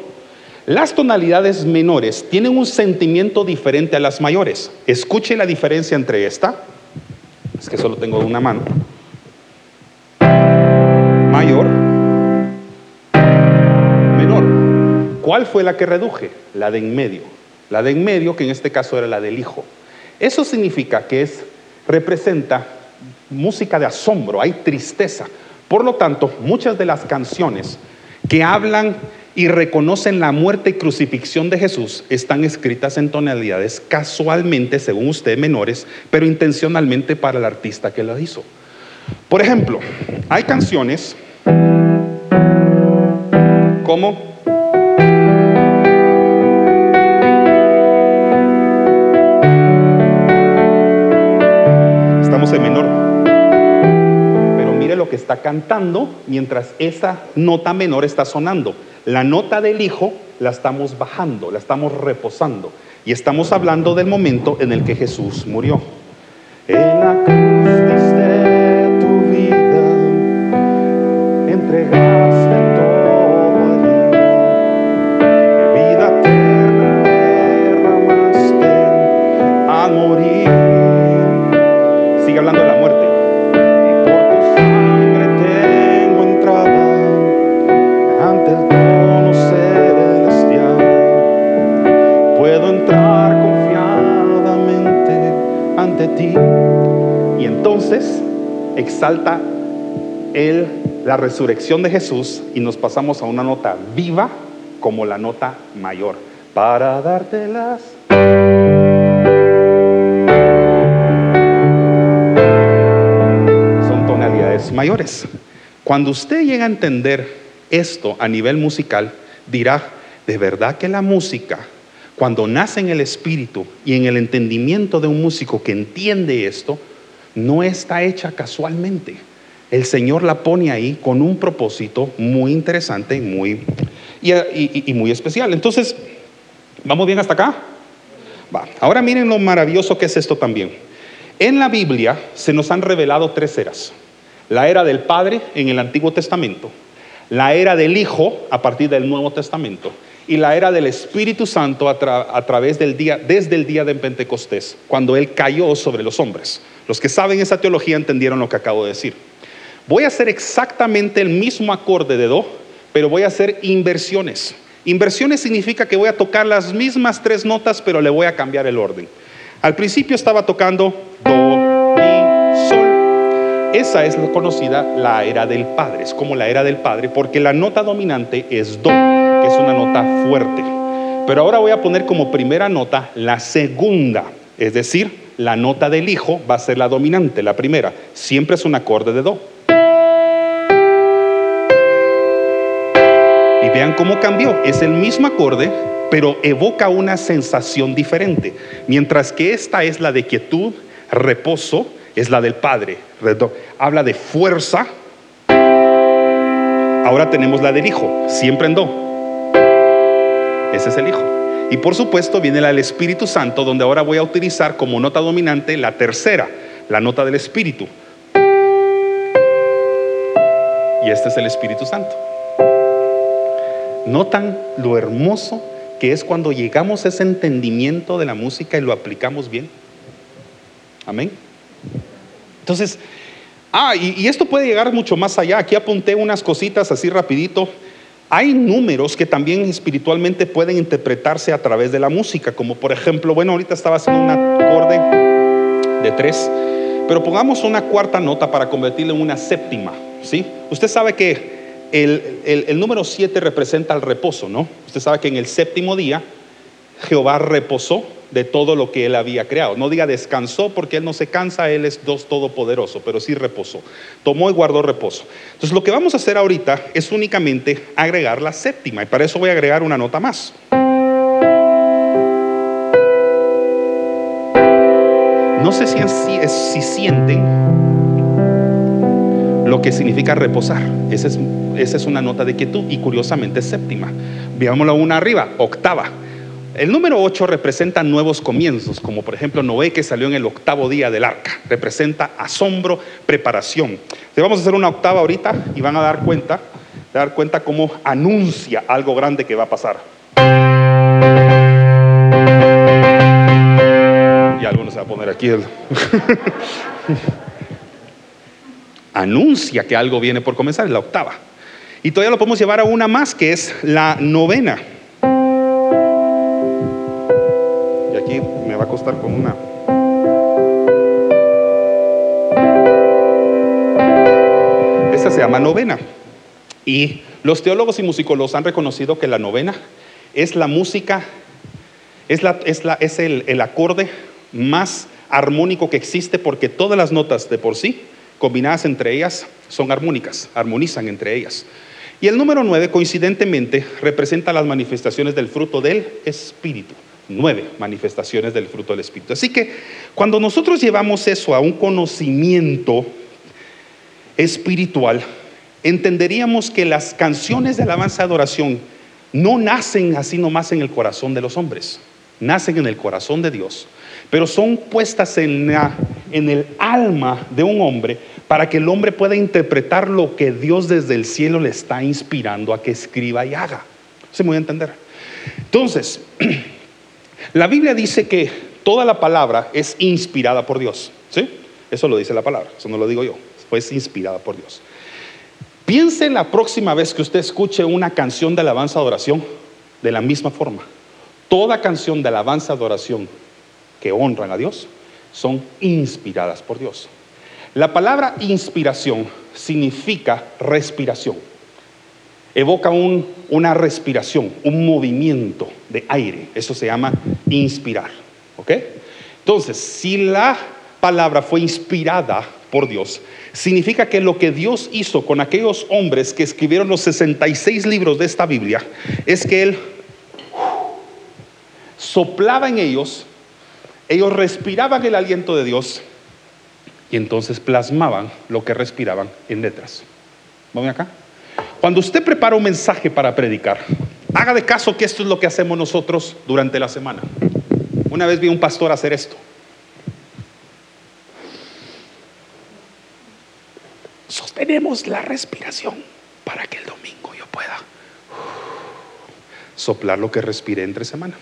Las tonalidades menores tienen un sentimiento diferente a las mayores. Escuche la diferencia entre esta, es que solo tengo una mano, mayor ¿Cuál fue la que reduje? La de en medio. La de en medio, que en este caso era la del hijo. Eso significa que es, representa música de asombro, hay tristeza. Por lo tanto, muchas de las canciones que hablan y reconocen la muerte y crucifixión de Jesús están escritas en tonalidades casualmente, según usted, menores, pero intencionalmente para el artista que la hizo. Por ejemplo, hay canciones como lo que está cantando mientras esa nota menor está sonando. La nota del Hijo la estamos bajando, la estamos reposando. Y estamos hablando del momento en el que Jesús murió. En la cruz entonces exalta él la resurrección de Jesús y nos pasamos a una nota viva como la nota mayor para darte las son tonalidades mayores. Cuando usted llega a entender esto a nivel musical, dirá, de verdad que la música, cuando nace en el espíritu y en el entendimiento de un músico que entiende esto, no está hecha casualmente. El Señor la pone ahí con un propósito muy interesante y, y- muy especial. Entonces, ¿vamos bien hasta acá? Va. Ahora miren lo maravilloso que es esto también. En la Biblia se nos han revelado tres eras. La era del Padre en el Antiguo Testamento, la era del Hijo a partir del Nuevo Testamento y la era del Espíritu Santo a, a través del día, desde el día de Pentecostés, cuando Él cayó sobre los hombres. Los que saben esa teología entendieron lo que acabo de decir. Voy a hacer exactamente el mismo acorde de Do, pero voy a hacer inversiones. Inversiones significa que voy a tocar las mismas tres notas, pero le voy a cambiar el orden. Al principio estaba tocando Do, Mi, Sol. Esa es la conocida la era del Padre, es como la era del Padre, porque la nota dominante es Do, que es una nota fuerte. Pero ahora voy a poner como primera nota la segunda, es decir, la nota del Hijo va a ser la dominante, la primera. Siempre es un acorde de Do. Y vean cómo cambió. Es el mismo acorde, pero evoca una sensación diferente. Mientras que esta es la de quietud, reposo, es la del Padre. Habla de fuerza. Ahora tenemos la del Hijo, siempre en Do. Ese es el Hijo. Y por supuesto viene la del Espíritu Santo, donde ahora voy a utilizar como nota dominante la tercera, la nota del Espíritu. Y este es el Espíritu Santo. ¿Notan lo hermoso que es cuando llegamos a ese entendimiento de la música y lo aplicamos bien? Amén. Entonces, ah, y, y esto puede llegar mucho más allá. Aquí apunté unas cositas así rapidito. Hay números que también espiritualmente pueden interpretarse a través de la música, como por ejemplo, bueno, ahorita estaba haciendo un acorde de tres, pero pongamos una cuarta nota para convertirla en una séptima, ¿sí? Usted sabe que el, el- el número siete representa el reposo, ¿no? Usted sabe que en el séptimo día Jehová reposó de todo lo que él había creado. No diga descansó porque él no se cansa, él es Dios todopoderoso, pero sí reposó. Tomó y guardó reposo. Entonces lo que vamos a hacer ahorita es únicamente agregar la séptima y para eso voy a agregar una nota más. No sé si, si, si sienten lo que significa reposar. Esa es, esa es una nota de quietud y curiosamente es séptima. Veámoslo una arriba, octava. El número 8 representa nuevos comienzos, como por ejemplo Noé que salió en el octavo día del arca. Representa asombro, preparación. Entonces vamos a hacer una octava ahorita y van a dar cuenta, dar cuenta cómo anuncia algo grande que va a pasar. Y algunos se va a poner aquí el... anuncia que algo viene por comenzar, es la octava. Y todavía lo podemos llevar a una más, que es la novena. Va a costar con una. Esta se llama novena. Y los teólogos y musicólogos han reconocido que la novena es la música, es, la, es, la, es el, el acorde más armónico que existe porque todas las notas de por sí, combinadas entre ellas, son armónicas, armonizan entre ellas. Y el número 9, coincidentemente, representa las manifestaciones del fruto del Espíritu. Nueve manifestaciones del fruto del Espíritu. Así que cuando nosotros llevamos eso a un conocimiento, espiritual, entenderíamos que las canciones de alabanza y adoración no nacen así nomás en el corazón de los hombres, nacen en el corazón de Dios, pero son puestas en, en el alma de un hombre para que el hombre pueda interpretar lo que Dios desde el cielo le está inspirando a que escriba y haga. ¿Se me voy a entender? Entonces, la Biblia dice que toda la palabra es inspirada por Dios. ¿Sí? Eso lo dice la palabra, eso no lo digo yo, fue inspirada por Dios. Piense la próxima vez que usted escuche una canción de alabanza adoración de la misma forma. Toda canción de alabanza adoración que honran a Dios son inspiradas por Dios. La palabra inspiración significa respiración. Evoca una respiración, un movimiento de aire. Eso se llama inspirar. ¿Ok? Entonces, si la palabra fue inspirada por Dios, significa que lo que Dios hizo con aquellos hombres que escribieron los 66 libros de esta Biblia es que Él soplaba en ellos, ellos respiraban el aliento de Dios y entonces plasmaban lo que respiraban en letras. ¿Vamos acá? Cuando usted prepara un mensaje para predicar, haga de caso que esto es lo que hacemos nosotros durante la semana. Una vez vi a un pastor hacer esto. sostenemos la respiración para que el domingo yo pueda soplar lo que respire entre semana.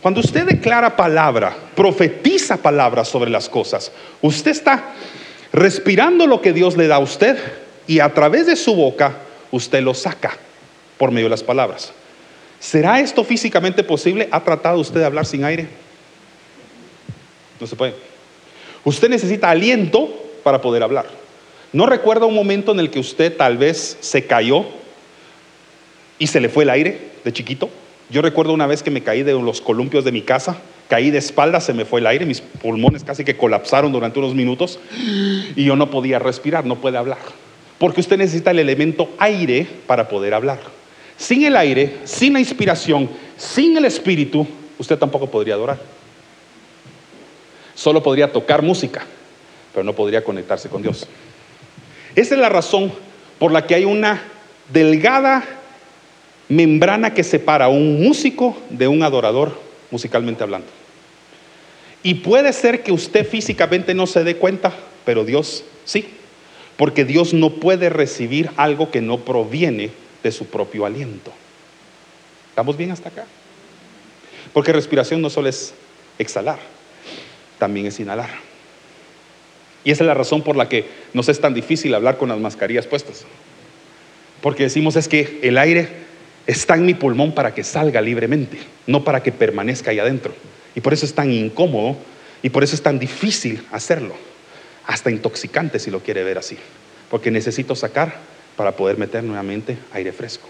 Cuando usted declara palabra, profetiza palabra sobre las cosas, usted está respirando lo que Dios le da a usted y a través de su boca usted lo saca por medio de las palabras. ¿Será esto físicamente posible? ¿Ha tratado usted de hablar sin aire? No se puede. Usted necesita aliento para poder hablar. ¿No recuerda un momento en el que usted tal vez se cayó y se le fue el aire de chiquito? Yo recuerdo una vez que me caí de los columpios de mi casa, caí de espalda, se me fue el aire, mis pulmones casi que colapsaron durante unos minutos y yo no podía respirar, no puede hablar. Porque usted necesita el elemento aire para poder hablar. Sin el aire, sin la inspiración, sin el espíritu, usted tampoco podría adorar. Solo podría tocar música, pero no podría conectarse con Dios. Esa es la razón por la que hay una delgada membrana que separa a un músico de un adorador musicalmente hablando. Y puede ser que usted físicamente no se dé cuenta, pero Dios sí, porque Dios no puede recibir algo que no proviene de su propio aliento. ¿Estamos bien hasta acá? Porque respiración no solo es exhalar, también es inhalar. Y esa es la razón por la que nos es tan difícil hablar con las mascarillas puestas. Porque decimos es que el aire está en mi pulmón para que salga libremente, no para que permanezca ahí adentro. Y por eso es tan incómodo y por eso es tan difícil hacerlo. Hasta intoxicante si lo quiere ver así. Porque necesito sacar para poder meter nuevamente aire fresco.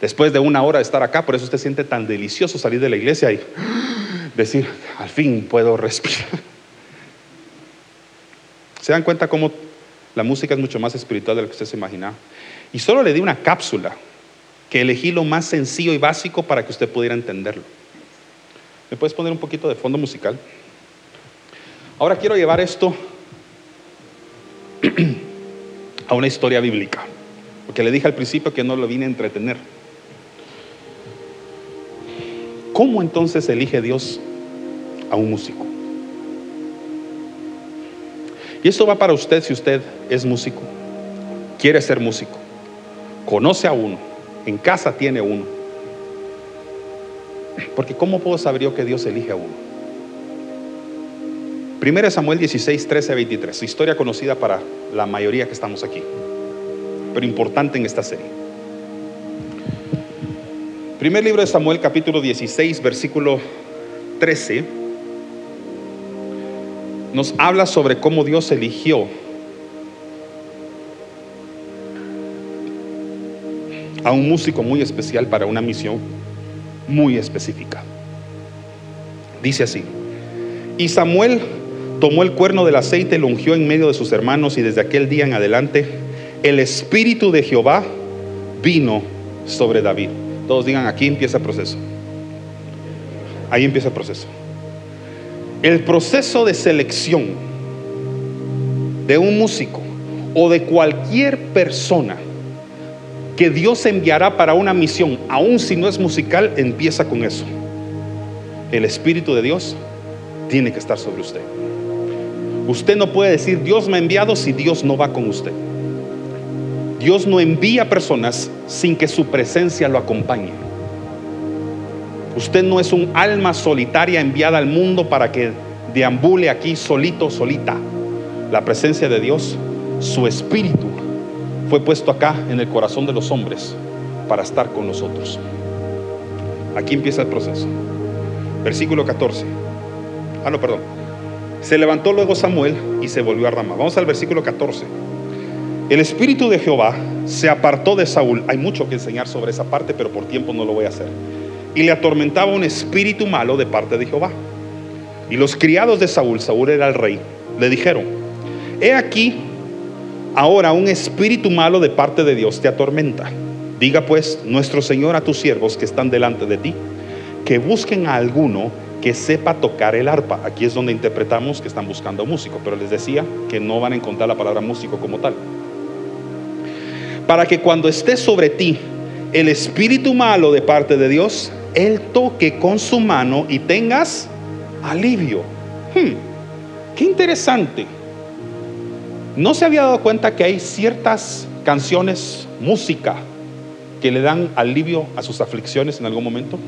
Después de una hora de estar acá, por eso usted siente tan delicioso salir de la iglesia y decir, al fin puedo respirar. ¿Se dan cuenta cómo la música es mucho más espiritual de lo que usted se imaginaba? Y solo le di una cápsula que elegí lo más sencillo y básico para que usted pudiera entenderlo. ¿Me puedes poner un poquito de fondo musical? Ahora quiero llevar esto a una historia bíblica, porque le dije al principio que no lo vine a entretener. ¿Cómo entonces elige Dios a un músico? Y esto va para usted si usted es músico, quiere ser músico, conoce a uno, en casa tiene uno. Porque ¿cómo puedo saber yo que Dios elige a uno? 1 Samuel 16, 13 23, historia conocida para la mayoría que estamos aquí, pero importante en esta serie. Primer libro de Samuel, capítulo 16, versículo 13 nos habla sobre cómo Dios eligió a un músico muy especial para una misión muy específica. Dice así, y Samuel tomó el cuerno del aceite, lo ungió en medio de sus hermanos y desde aquel día en adelante el espíritu de Jehová vino sobre David. Todos digan, aquí empieza el proceso. Ahí empieza el proceso. El proceso de selección de un músico o de cualquier persona que Dios enviará para una misión, aun si no es musical, empieza con eso. El Espíritu de Dios tiene que estar sobre usted. Usted no puede decir Dios me ha enviado si Dios no va con usted. Dios no envía personas sin que su presencia lo acompañe. Usted no es un alma solitaria enviada al mundo para que deambule aquí solito, solita. La presencia de Dios, su espíritu, fue puesto acá en el corazón de los hombres para estar con nosotros. Aquí empieza el proceso. Versículo 14. Ah, no, perdón. Se levantó luego Samuel y se volvió a Rama. Vamos al versículo 14. El espíritu de Jehová se apartó de Saúl. Hay mucho que enseñar sobre esa parte, pero por tiempo no lo voy a hacer. Y le atormentaba un espíritu malo de parte de Jehová. Y los criados de Saúl, Saúl era el rey, le dijeron, he aquí ahora un espíritu malo de parte de Dios te atormenta. Diga pues nuestro Señor a tus siervos que están delante de ti, que busquen a alguno que sepa tocar el arpa. Aquí es donde interpretamos que están buscando músico, pero les decía que no van a encontrar la palabra músico como tal. Para que cuando esté sobre ti el espíritu malo de parte de Dios, Él toque con su mano y tengas alivio. Hmm, qué interesante. ¿No se había dado cuenta que hay ciertas canciones, música, que le dan alivio a sus aflicciones en algún momento?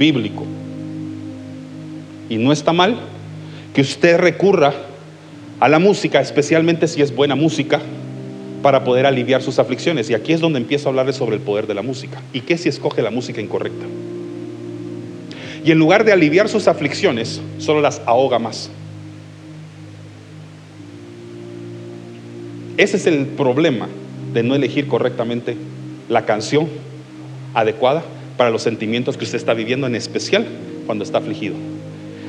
Bíblico. Y no está mal que usted recurra a la música, especialmente si es buena música, para poder aliviar sus aflicciones. Y aquí es donde empiezo a hablarles sobre el poder de la música. ¿Y qué si escoge la música incorrecta? Y en lugar de aliviar sus aflicciones, solo las ahoga más. Ese es el problema de no elegir correctamente la canción adecuada para los sentimientos que usted está viviendo, en especial cuando está afligido.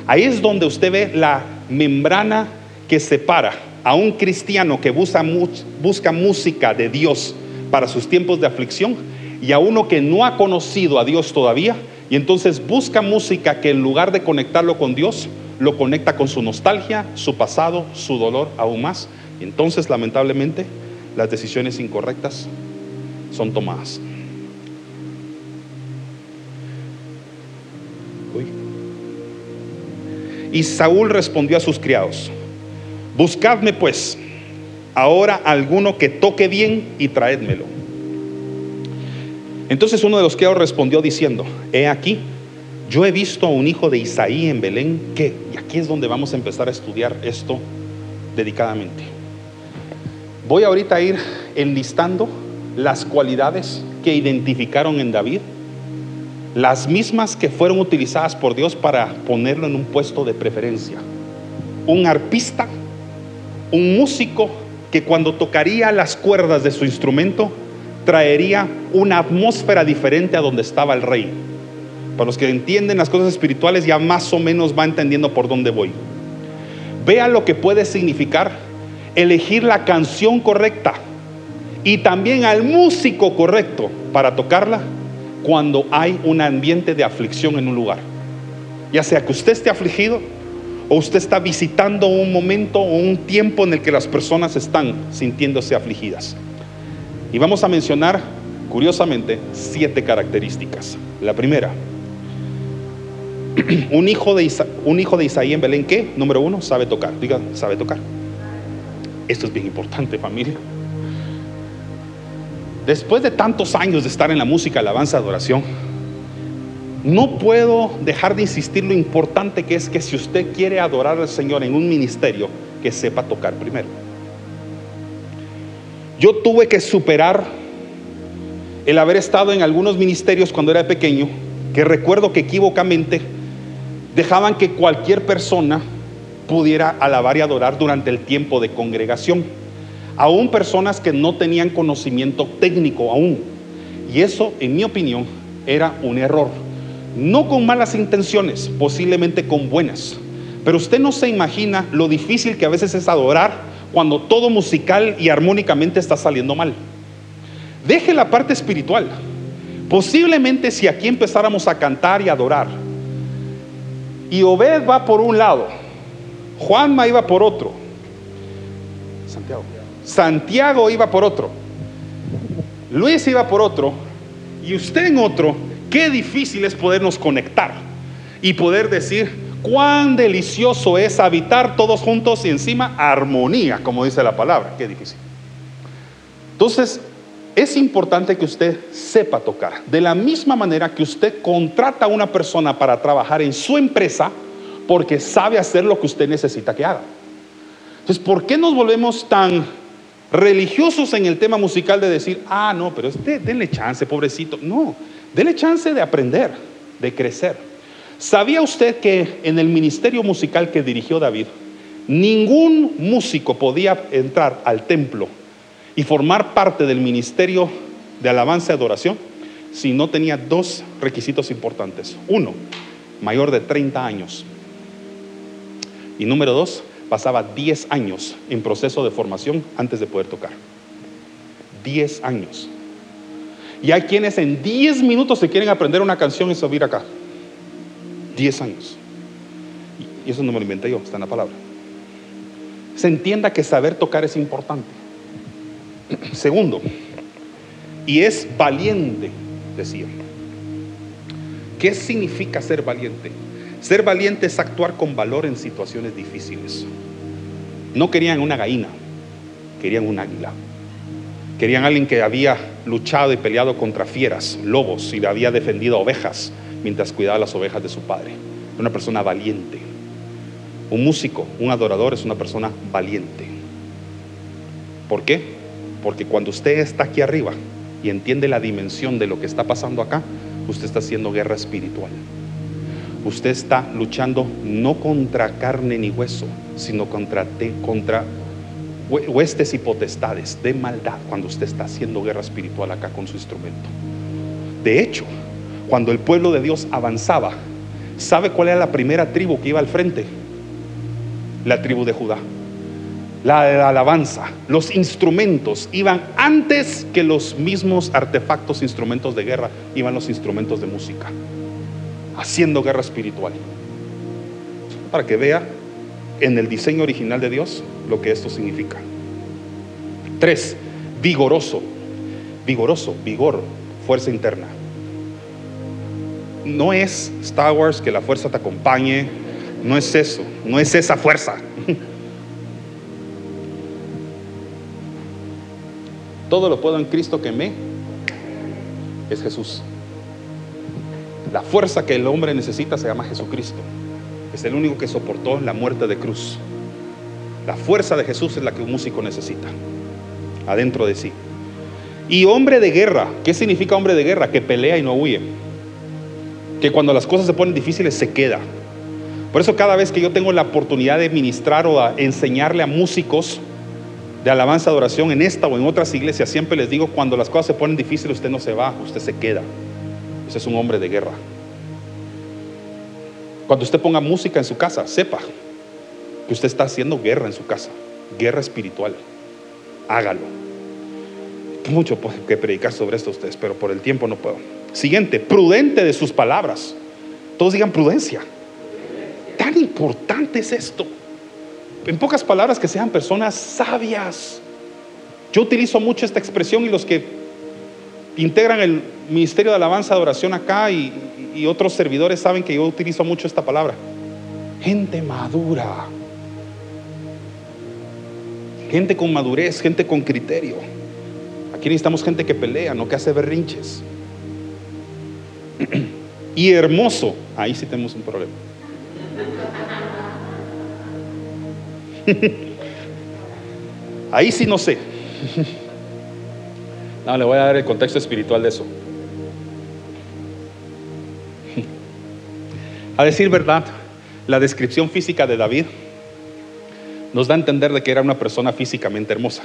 Ahí es donde usted ve la membrana que separa a un cristiano que busca, busca música de Dios para sus tiempos de aflicción y a uno que no ha conocido a Dios todavía y entonces busca música que en lugar de conectarlo con Dios, lo conecta con su nostalgia, su pasado, su dolor aún más. Entonces, lamentablemente, las decisiones incorrectas son tomadas. Y Saúl respondió a sus criados, buscadme pues ahora alguno que toque bien y traédmelo. Entonces uno de los criados respondió diciendo, he aquí, yo he visto a un hijo de Isaí en Belén que, y aquí es donde vamos a empezar a estudiar esto dedicadamente. Voy ahorita a ir enlistando las cualidades que identificaron en David, las mismas que fueron utilizadas por Dios para ponerlo en un puesto de preferencia. Un arpista, un músico que cuando tocaría las cuerdas de su instrumento traería una atmósfera diferente a donde estaba el rey. Para los que entienden las cosas espirituales ya más o menos va entendiendo por dónde voy. Vea lo que puede significar elegir la canción correcta y también al músico correcto para tocarla cuando hay un ambiente de aflicción en un lugar. Ya sea que usted esté afligido o usted está visitando un momento o un tiempo en el que las personas están sintiéndose afligidas. Y vamos a mencionar, curiosamente, siete características. La primera, un hijo de, un hijo de Isaí en Belén, ¿qué? Número uno, sabe tocar. Diga, sabe tocar. Esto es bien importante, familia. Después de tantos años de estar en la música, alabanza, adoración, no puedo dejar de insistir lo importante que es que si usted quiere adorar al Señor en un ministerio, que sepa tocar primero. Yo tuve que superar el haber estado en algunos ministerios cuando era pequeño, que recuerdo que equivocamente dejaban que cualquier persona pudiera alabar y adorar durante el tiempo de congregación. Aún personas que no tenían conocimiento técnico aún. Y eso, en mi opinión, era un error. No con malas intenciones, posiblemente con buenas. Pero usted no se imagina lo difícil que a veces es adorar cuando todo musical y armónicamente está saliendo mal. Deje la parte espiritual. Posiblemente si aquí empezáramos a cantar y adorar, y Obed va por un lado, Juanma iba por otro. Santiago. Santiago iba por otro. Luis iba por otro. Y usted en otro. Qué difícil es podernos conectar. Y poder decir, cuán delicioso es habitar todos juntos y encima armonía, como dice la palabra. Qué difícil. Entonces, es importante que usted sepa tocar. De la misma manera que usted contrata a una persona para trabajar en su empresa porque sabe hacer lo que usted necesita que haga. Entonces, ¿por qué nos volvemos tan religiosos en el tema musical de decir, ah, no, pero este, denle chance, pobrecito? No, denle chance de aprender, de crecer. ¿Sabía usted que en el ministerio musical que dirigió David, ningún músico podía entrar al templo y formar parte del ministerio de alabanza y adoración si no tenía dos requisitos importantes. Uno, mayor de 30 años. Y número dos, pasaba 10 años en proceso de formación antes de poder tocar. 10 años. Y hay quienes en 10 minutos se quieren aprender una canción y subir acá. 10 años. Y eso no me lo inventé yo, está en la palabra. Se entienda que saber tocar es importante. Segundo, y es valiente, decía. ¿Qué significa ser valiente? Ser valiente es actuar con valor en situaciones difíciles. No querían una gallina, querían un águila. Querían alguien que había luchado y peleado contra fieras, lobos y había defendido ovejas mientras cuidaba las ovejas de su padre. Una persona valiente. Un músico, un adorador es una persona valiente. ¿Por qué? Porque cuando usted está aquí arriba y entiende la dimensión de lo que está pasando acá, usted está haciendo guerra espiritual. Usted está luchando no contra carne ni hueso, sino contra, contra huestes y potestades de maldad cuando usted está haciendo guerra espiritual acá con su instrumento. De hecho, cuando el pueblo de Dios avanzaba, ¿sabe cuál era la primera tribu que iba al frente? La tribu de Judá la, alabanza, los instrumentos iban antes que los mismos artefactos, instrumentos de guerra, iban los instrumentos de música, haciendo guerra espiritual. Para que vea en el diseño original de Dios lo que esto significa. Tres, vigoroso, vigoroso, vigor, fuerza interna. No es Star Wars que la fuerza te acompañe, no es eso, no es esa fuerza. Todo lo puedo en Cristo que me es Jesús. La fuerza que el hombre necesita se llama Jesucristo. Es el único que soportó la muerte de cruz. La fuerza de Jesús es la que un músico necesita adentro de sí. Y hombre de guerra, ¿qué significa hombre de guerra? Que pelea y no huye. Que cuando las cosas se ponen difíciles se queda. Por eso cada vez que yo tengo la oportunidad de ministrar o de enseñarle a músicos, de alabanza, adoración en esta o en otras iglesias, siempre les digo, cuando las cosas se ponen difíciles, usted no se va, usted se queda. Es un hombre de guerra. Cuando usted ponga música en su casa, sepa que usted está haciendo guerra en su casa, guerra espiritual. Hágalo. Mucho que predicar sobre esto ustedes, pero por el tiempo no puedo. Siguiente, prudente de sus palabras. Todos digan prudencia. Tan importante es esto en pocas palabras, que sean personas sabias. Yo utilizo mucho esta expresión y los que integran el ministerio de alabanza, de oración acá y, otros servidores saben que yo utilizo mucho esta palabra. Gente madura. Gente con madurez, gente con criterio. Aquí necesitamos gente que pelea, no que hace berrinches. y hermoso, ahí sí tenemos un problema. Ahí sí no sé. No, le voy a dar el contexto espiritual de eso. A decir verdad, la descripción física de David nos da a entender de que era una persona físicamente hermosa.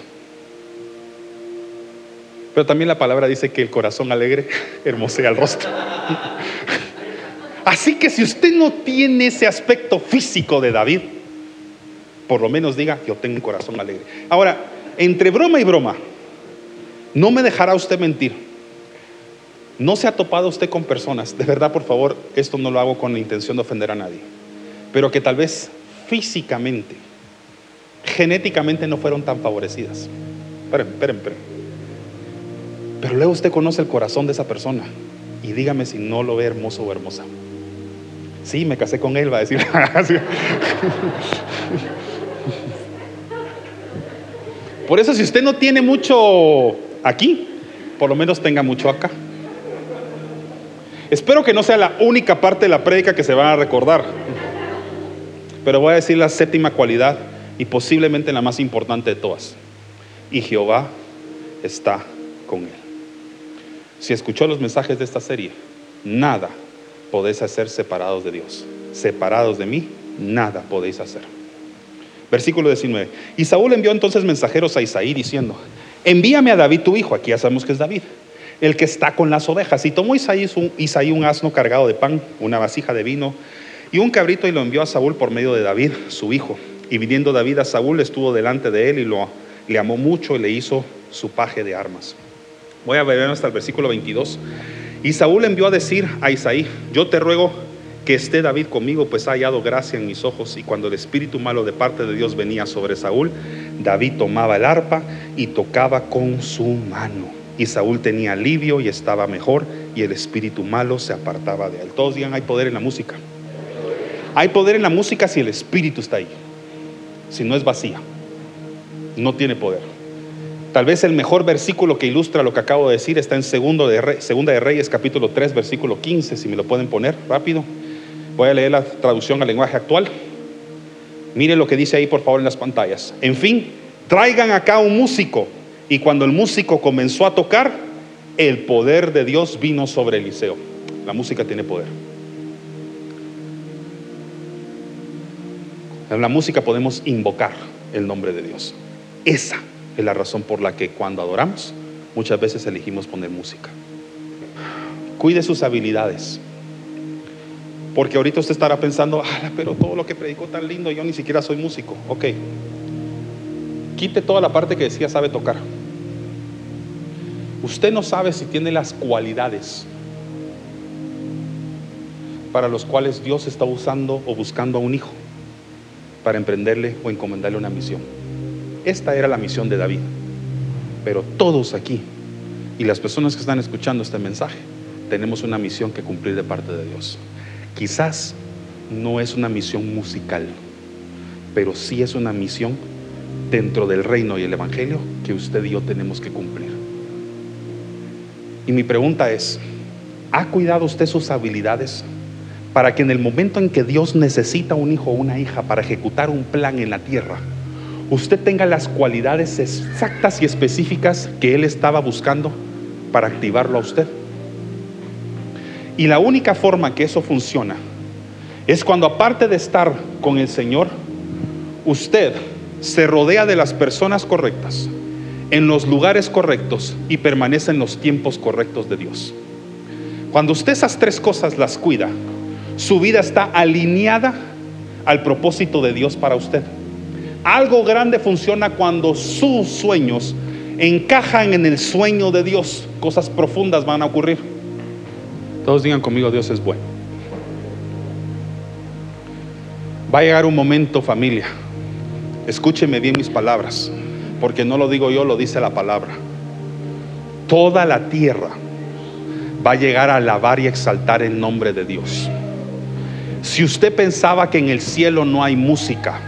Pero también la palabra dice que el corazón alegre hermosea el rostro. Así que si usted no tiene ese aspecto físico de David, por lo menos diga, yo tengo un corazón alegre. Ahora, entre broma y broma, no me dejará usted mentir. No se ha topado usted con personas, de verdad, por favor, esto no lo hago con la intención de ofender a nadie, pero que tal vez físicamente, genéticamente no fueron tan favorecidas. Esperen, esperen, esperen. Pero luego usted conoce el corazón de esa persona y dígame si no lo ve hermoso o hermosa. Sí, me casé con él, va a decir. Por eso si usted no tiene mucho aquí, por lo menos tenga mucho acá. Espero que no sea la única parte de la prédica que se van a recordar. Pero voy a decir la séptima cualidad y posiblemente la más importante de todas. Y Jehová está con él. Si escuchó los mensajes de esta serie, nada podéis hacer separados de Dios. Separados de mí, nada podéis hacer. Versículo 19. Y Saúl envió entonces mensajeros a Isaí diciendo, envíame a David tu hijo, aquí ya sabemos que es David, el que está con las ovejas. Y tomó Isaí un, asno cargado de pan, una vasija de vino y un cabrito y lo envió a Saúl por medio de David, su hijo. Y viniendo David a Saúl, estuvo delante de él y lo, le amó mucho y le hizo su paje de armas. Voy a ver hasta el versículo 22. Y Saúl envió a decir a Isaí, yo te ruego que esté David conmigo, pues ha hallado gracia en mis ojos. Y cuando el espíritu malo de parte de Dios venía sobre Saúl, David tomaba el arpa y tocaba con su mano. Y Saúl tenía alivio y estaba mejor, y el espíritu malo se apartaba de él. Todos digan, hay poder en la música. Hay poder en la música si el espíritu está ahí si no es vacía. No tiene poder. Tal vez el mejor versículo que ilustra lo que acabo de decir está en segundo de Segunda de Reyes, capítulo 3, versículo 15, si me lo pueden poner rápido. Voy a leer la traducción al lenguaje actual. Mire lo que dice ahí, por favor, en las pantallas. En fin, traigan acá un músico. Y cuando el músico comenzó a tocar, el poder de Dios vino sobre Eliseo. La música tiene poder. En la música podemos invocar el nombre de Dios. Esa es la razón por la que cuando adoramos muchas veces elegimos poner música. Cuide sus habilidades. Porque ahorita usted estará pensando, pero todo lo que predicó tan lindo, yo ni siquiera soy músico. Ok. Quite toda la parte que decía sabe tocar. Usted no sabe si tiene las cualidades para los cuales Dios está usando o buscando a un hijo para emprenderle o encomendarle una misión. Esta era la misión de David. Pero todos aquí y las personas que están escuchando este mensaje tenemos una misión que cumplir de parte de Dios. Quizás no es una misión musical, pero sí es una misión dentro del reino y el evangelio que usted y yo tenemos que cumplir. Y mi pregunta es, ¿ha cuidado usted sus habilidades para que en el momento en que Dios necesita un hijo o una hija para ejecutar un plan en la tierra, usted tenga las cualidades exactas y específicas que Él estaba buscando para activarlo a usted. Y la única forma que eso funciona es cuando aparte de estar con el Señor, usted se rodea de las personas correctas, en los lugares correctos y permanece en los tiempos correctos de Dios. Cuando usted esas tres cosas las cuida, su vida está alineada al propósito de Dios para usted. Algo grande funciona cuando sus sueños encajan en el sueño de Dios. Cosas profundas van a ocurrir. Todos digan conmigo, Dios es bueno. Va a llegar un momento, familia. Escúcheme bien mis palabras, porque no lo digo yo, lo dice la palabra. Toda la tierra va a llegar a alabar y exaltar el nombre de Dios. Si usted pensaba que en el cielo no hay música,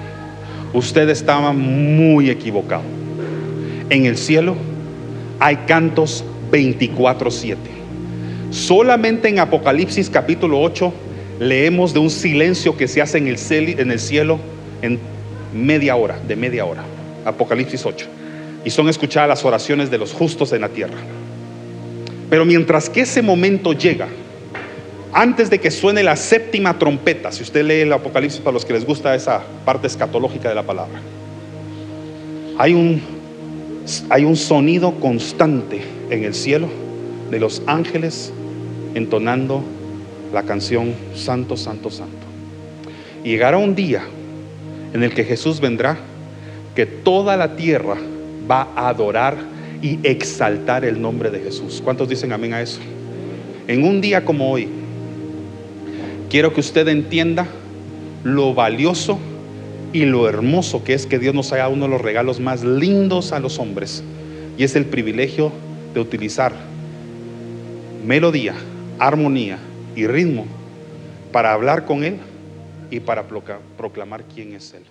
usted estaba muy equivocado. En el cielo hay cantos 24/7. Solamente en Apocalipsis capítulo 8 leemos de un silencio que se hace en el, cielo en media hora, de media hora. Apocalipsis 8. Y son escuchadas las oraciones de los justos en la tierra. Pero mientras que ese momento llega, antes de que suene la séptima trompeta, si usted lee el Apocalipsis para los que les gusta esa parte escatológica de la palabra, hay un, hay un sonido constante en el cielo de los ángeles entonando la canción Santo, Santo, Santo. Llegará un día en el que Jesús vendrá, que toda la tierra va a adorar y exaltar el nombre de Jesús. ¿Cuántos dicen amén a eso? En un día como hoy, quiero que usted entienda lo valioso y lo hermoso que es que Dios nos haya uno de los regalos más lindos a los hombres. Y es el privilegio de utilizar melodía, armonía y ritmo para hablar con Él y para proclamar quién es Él.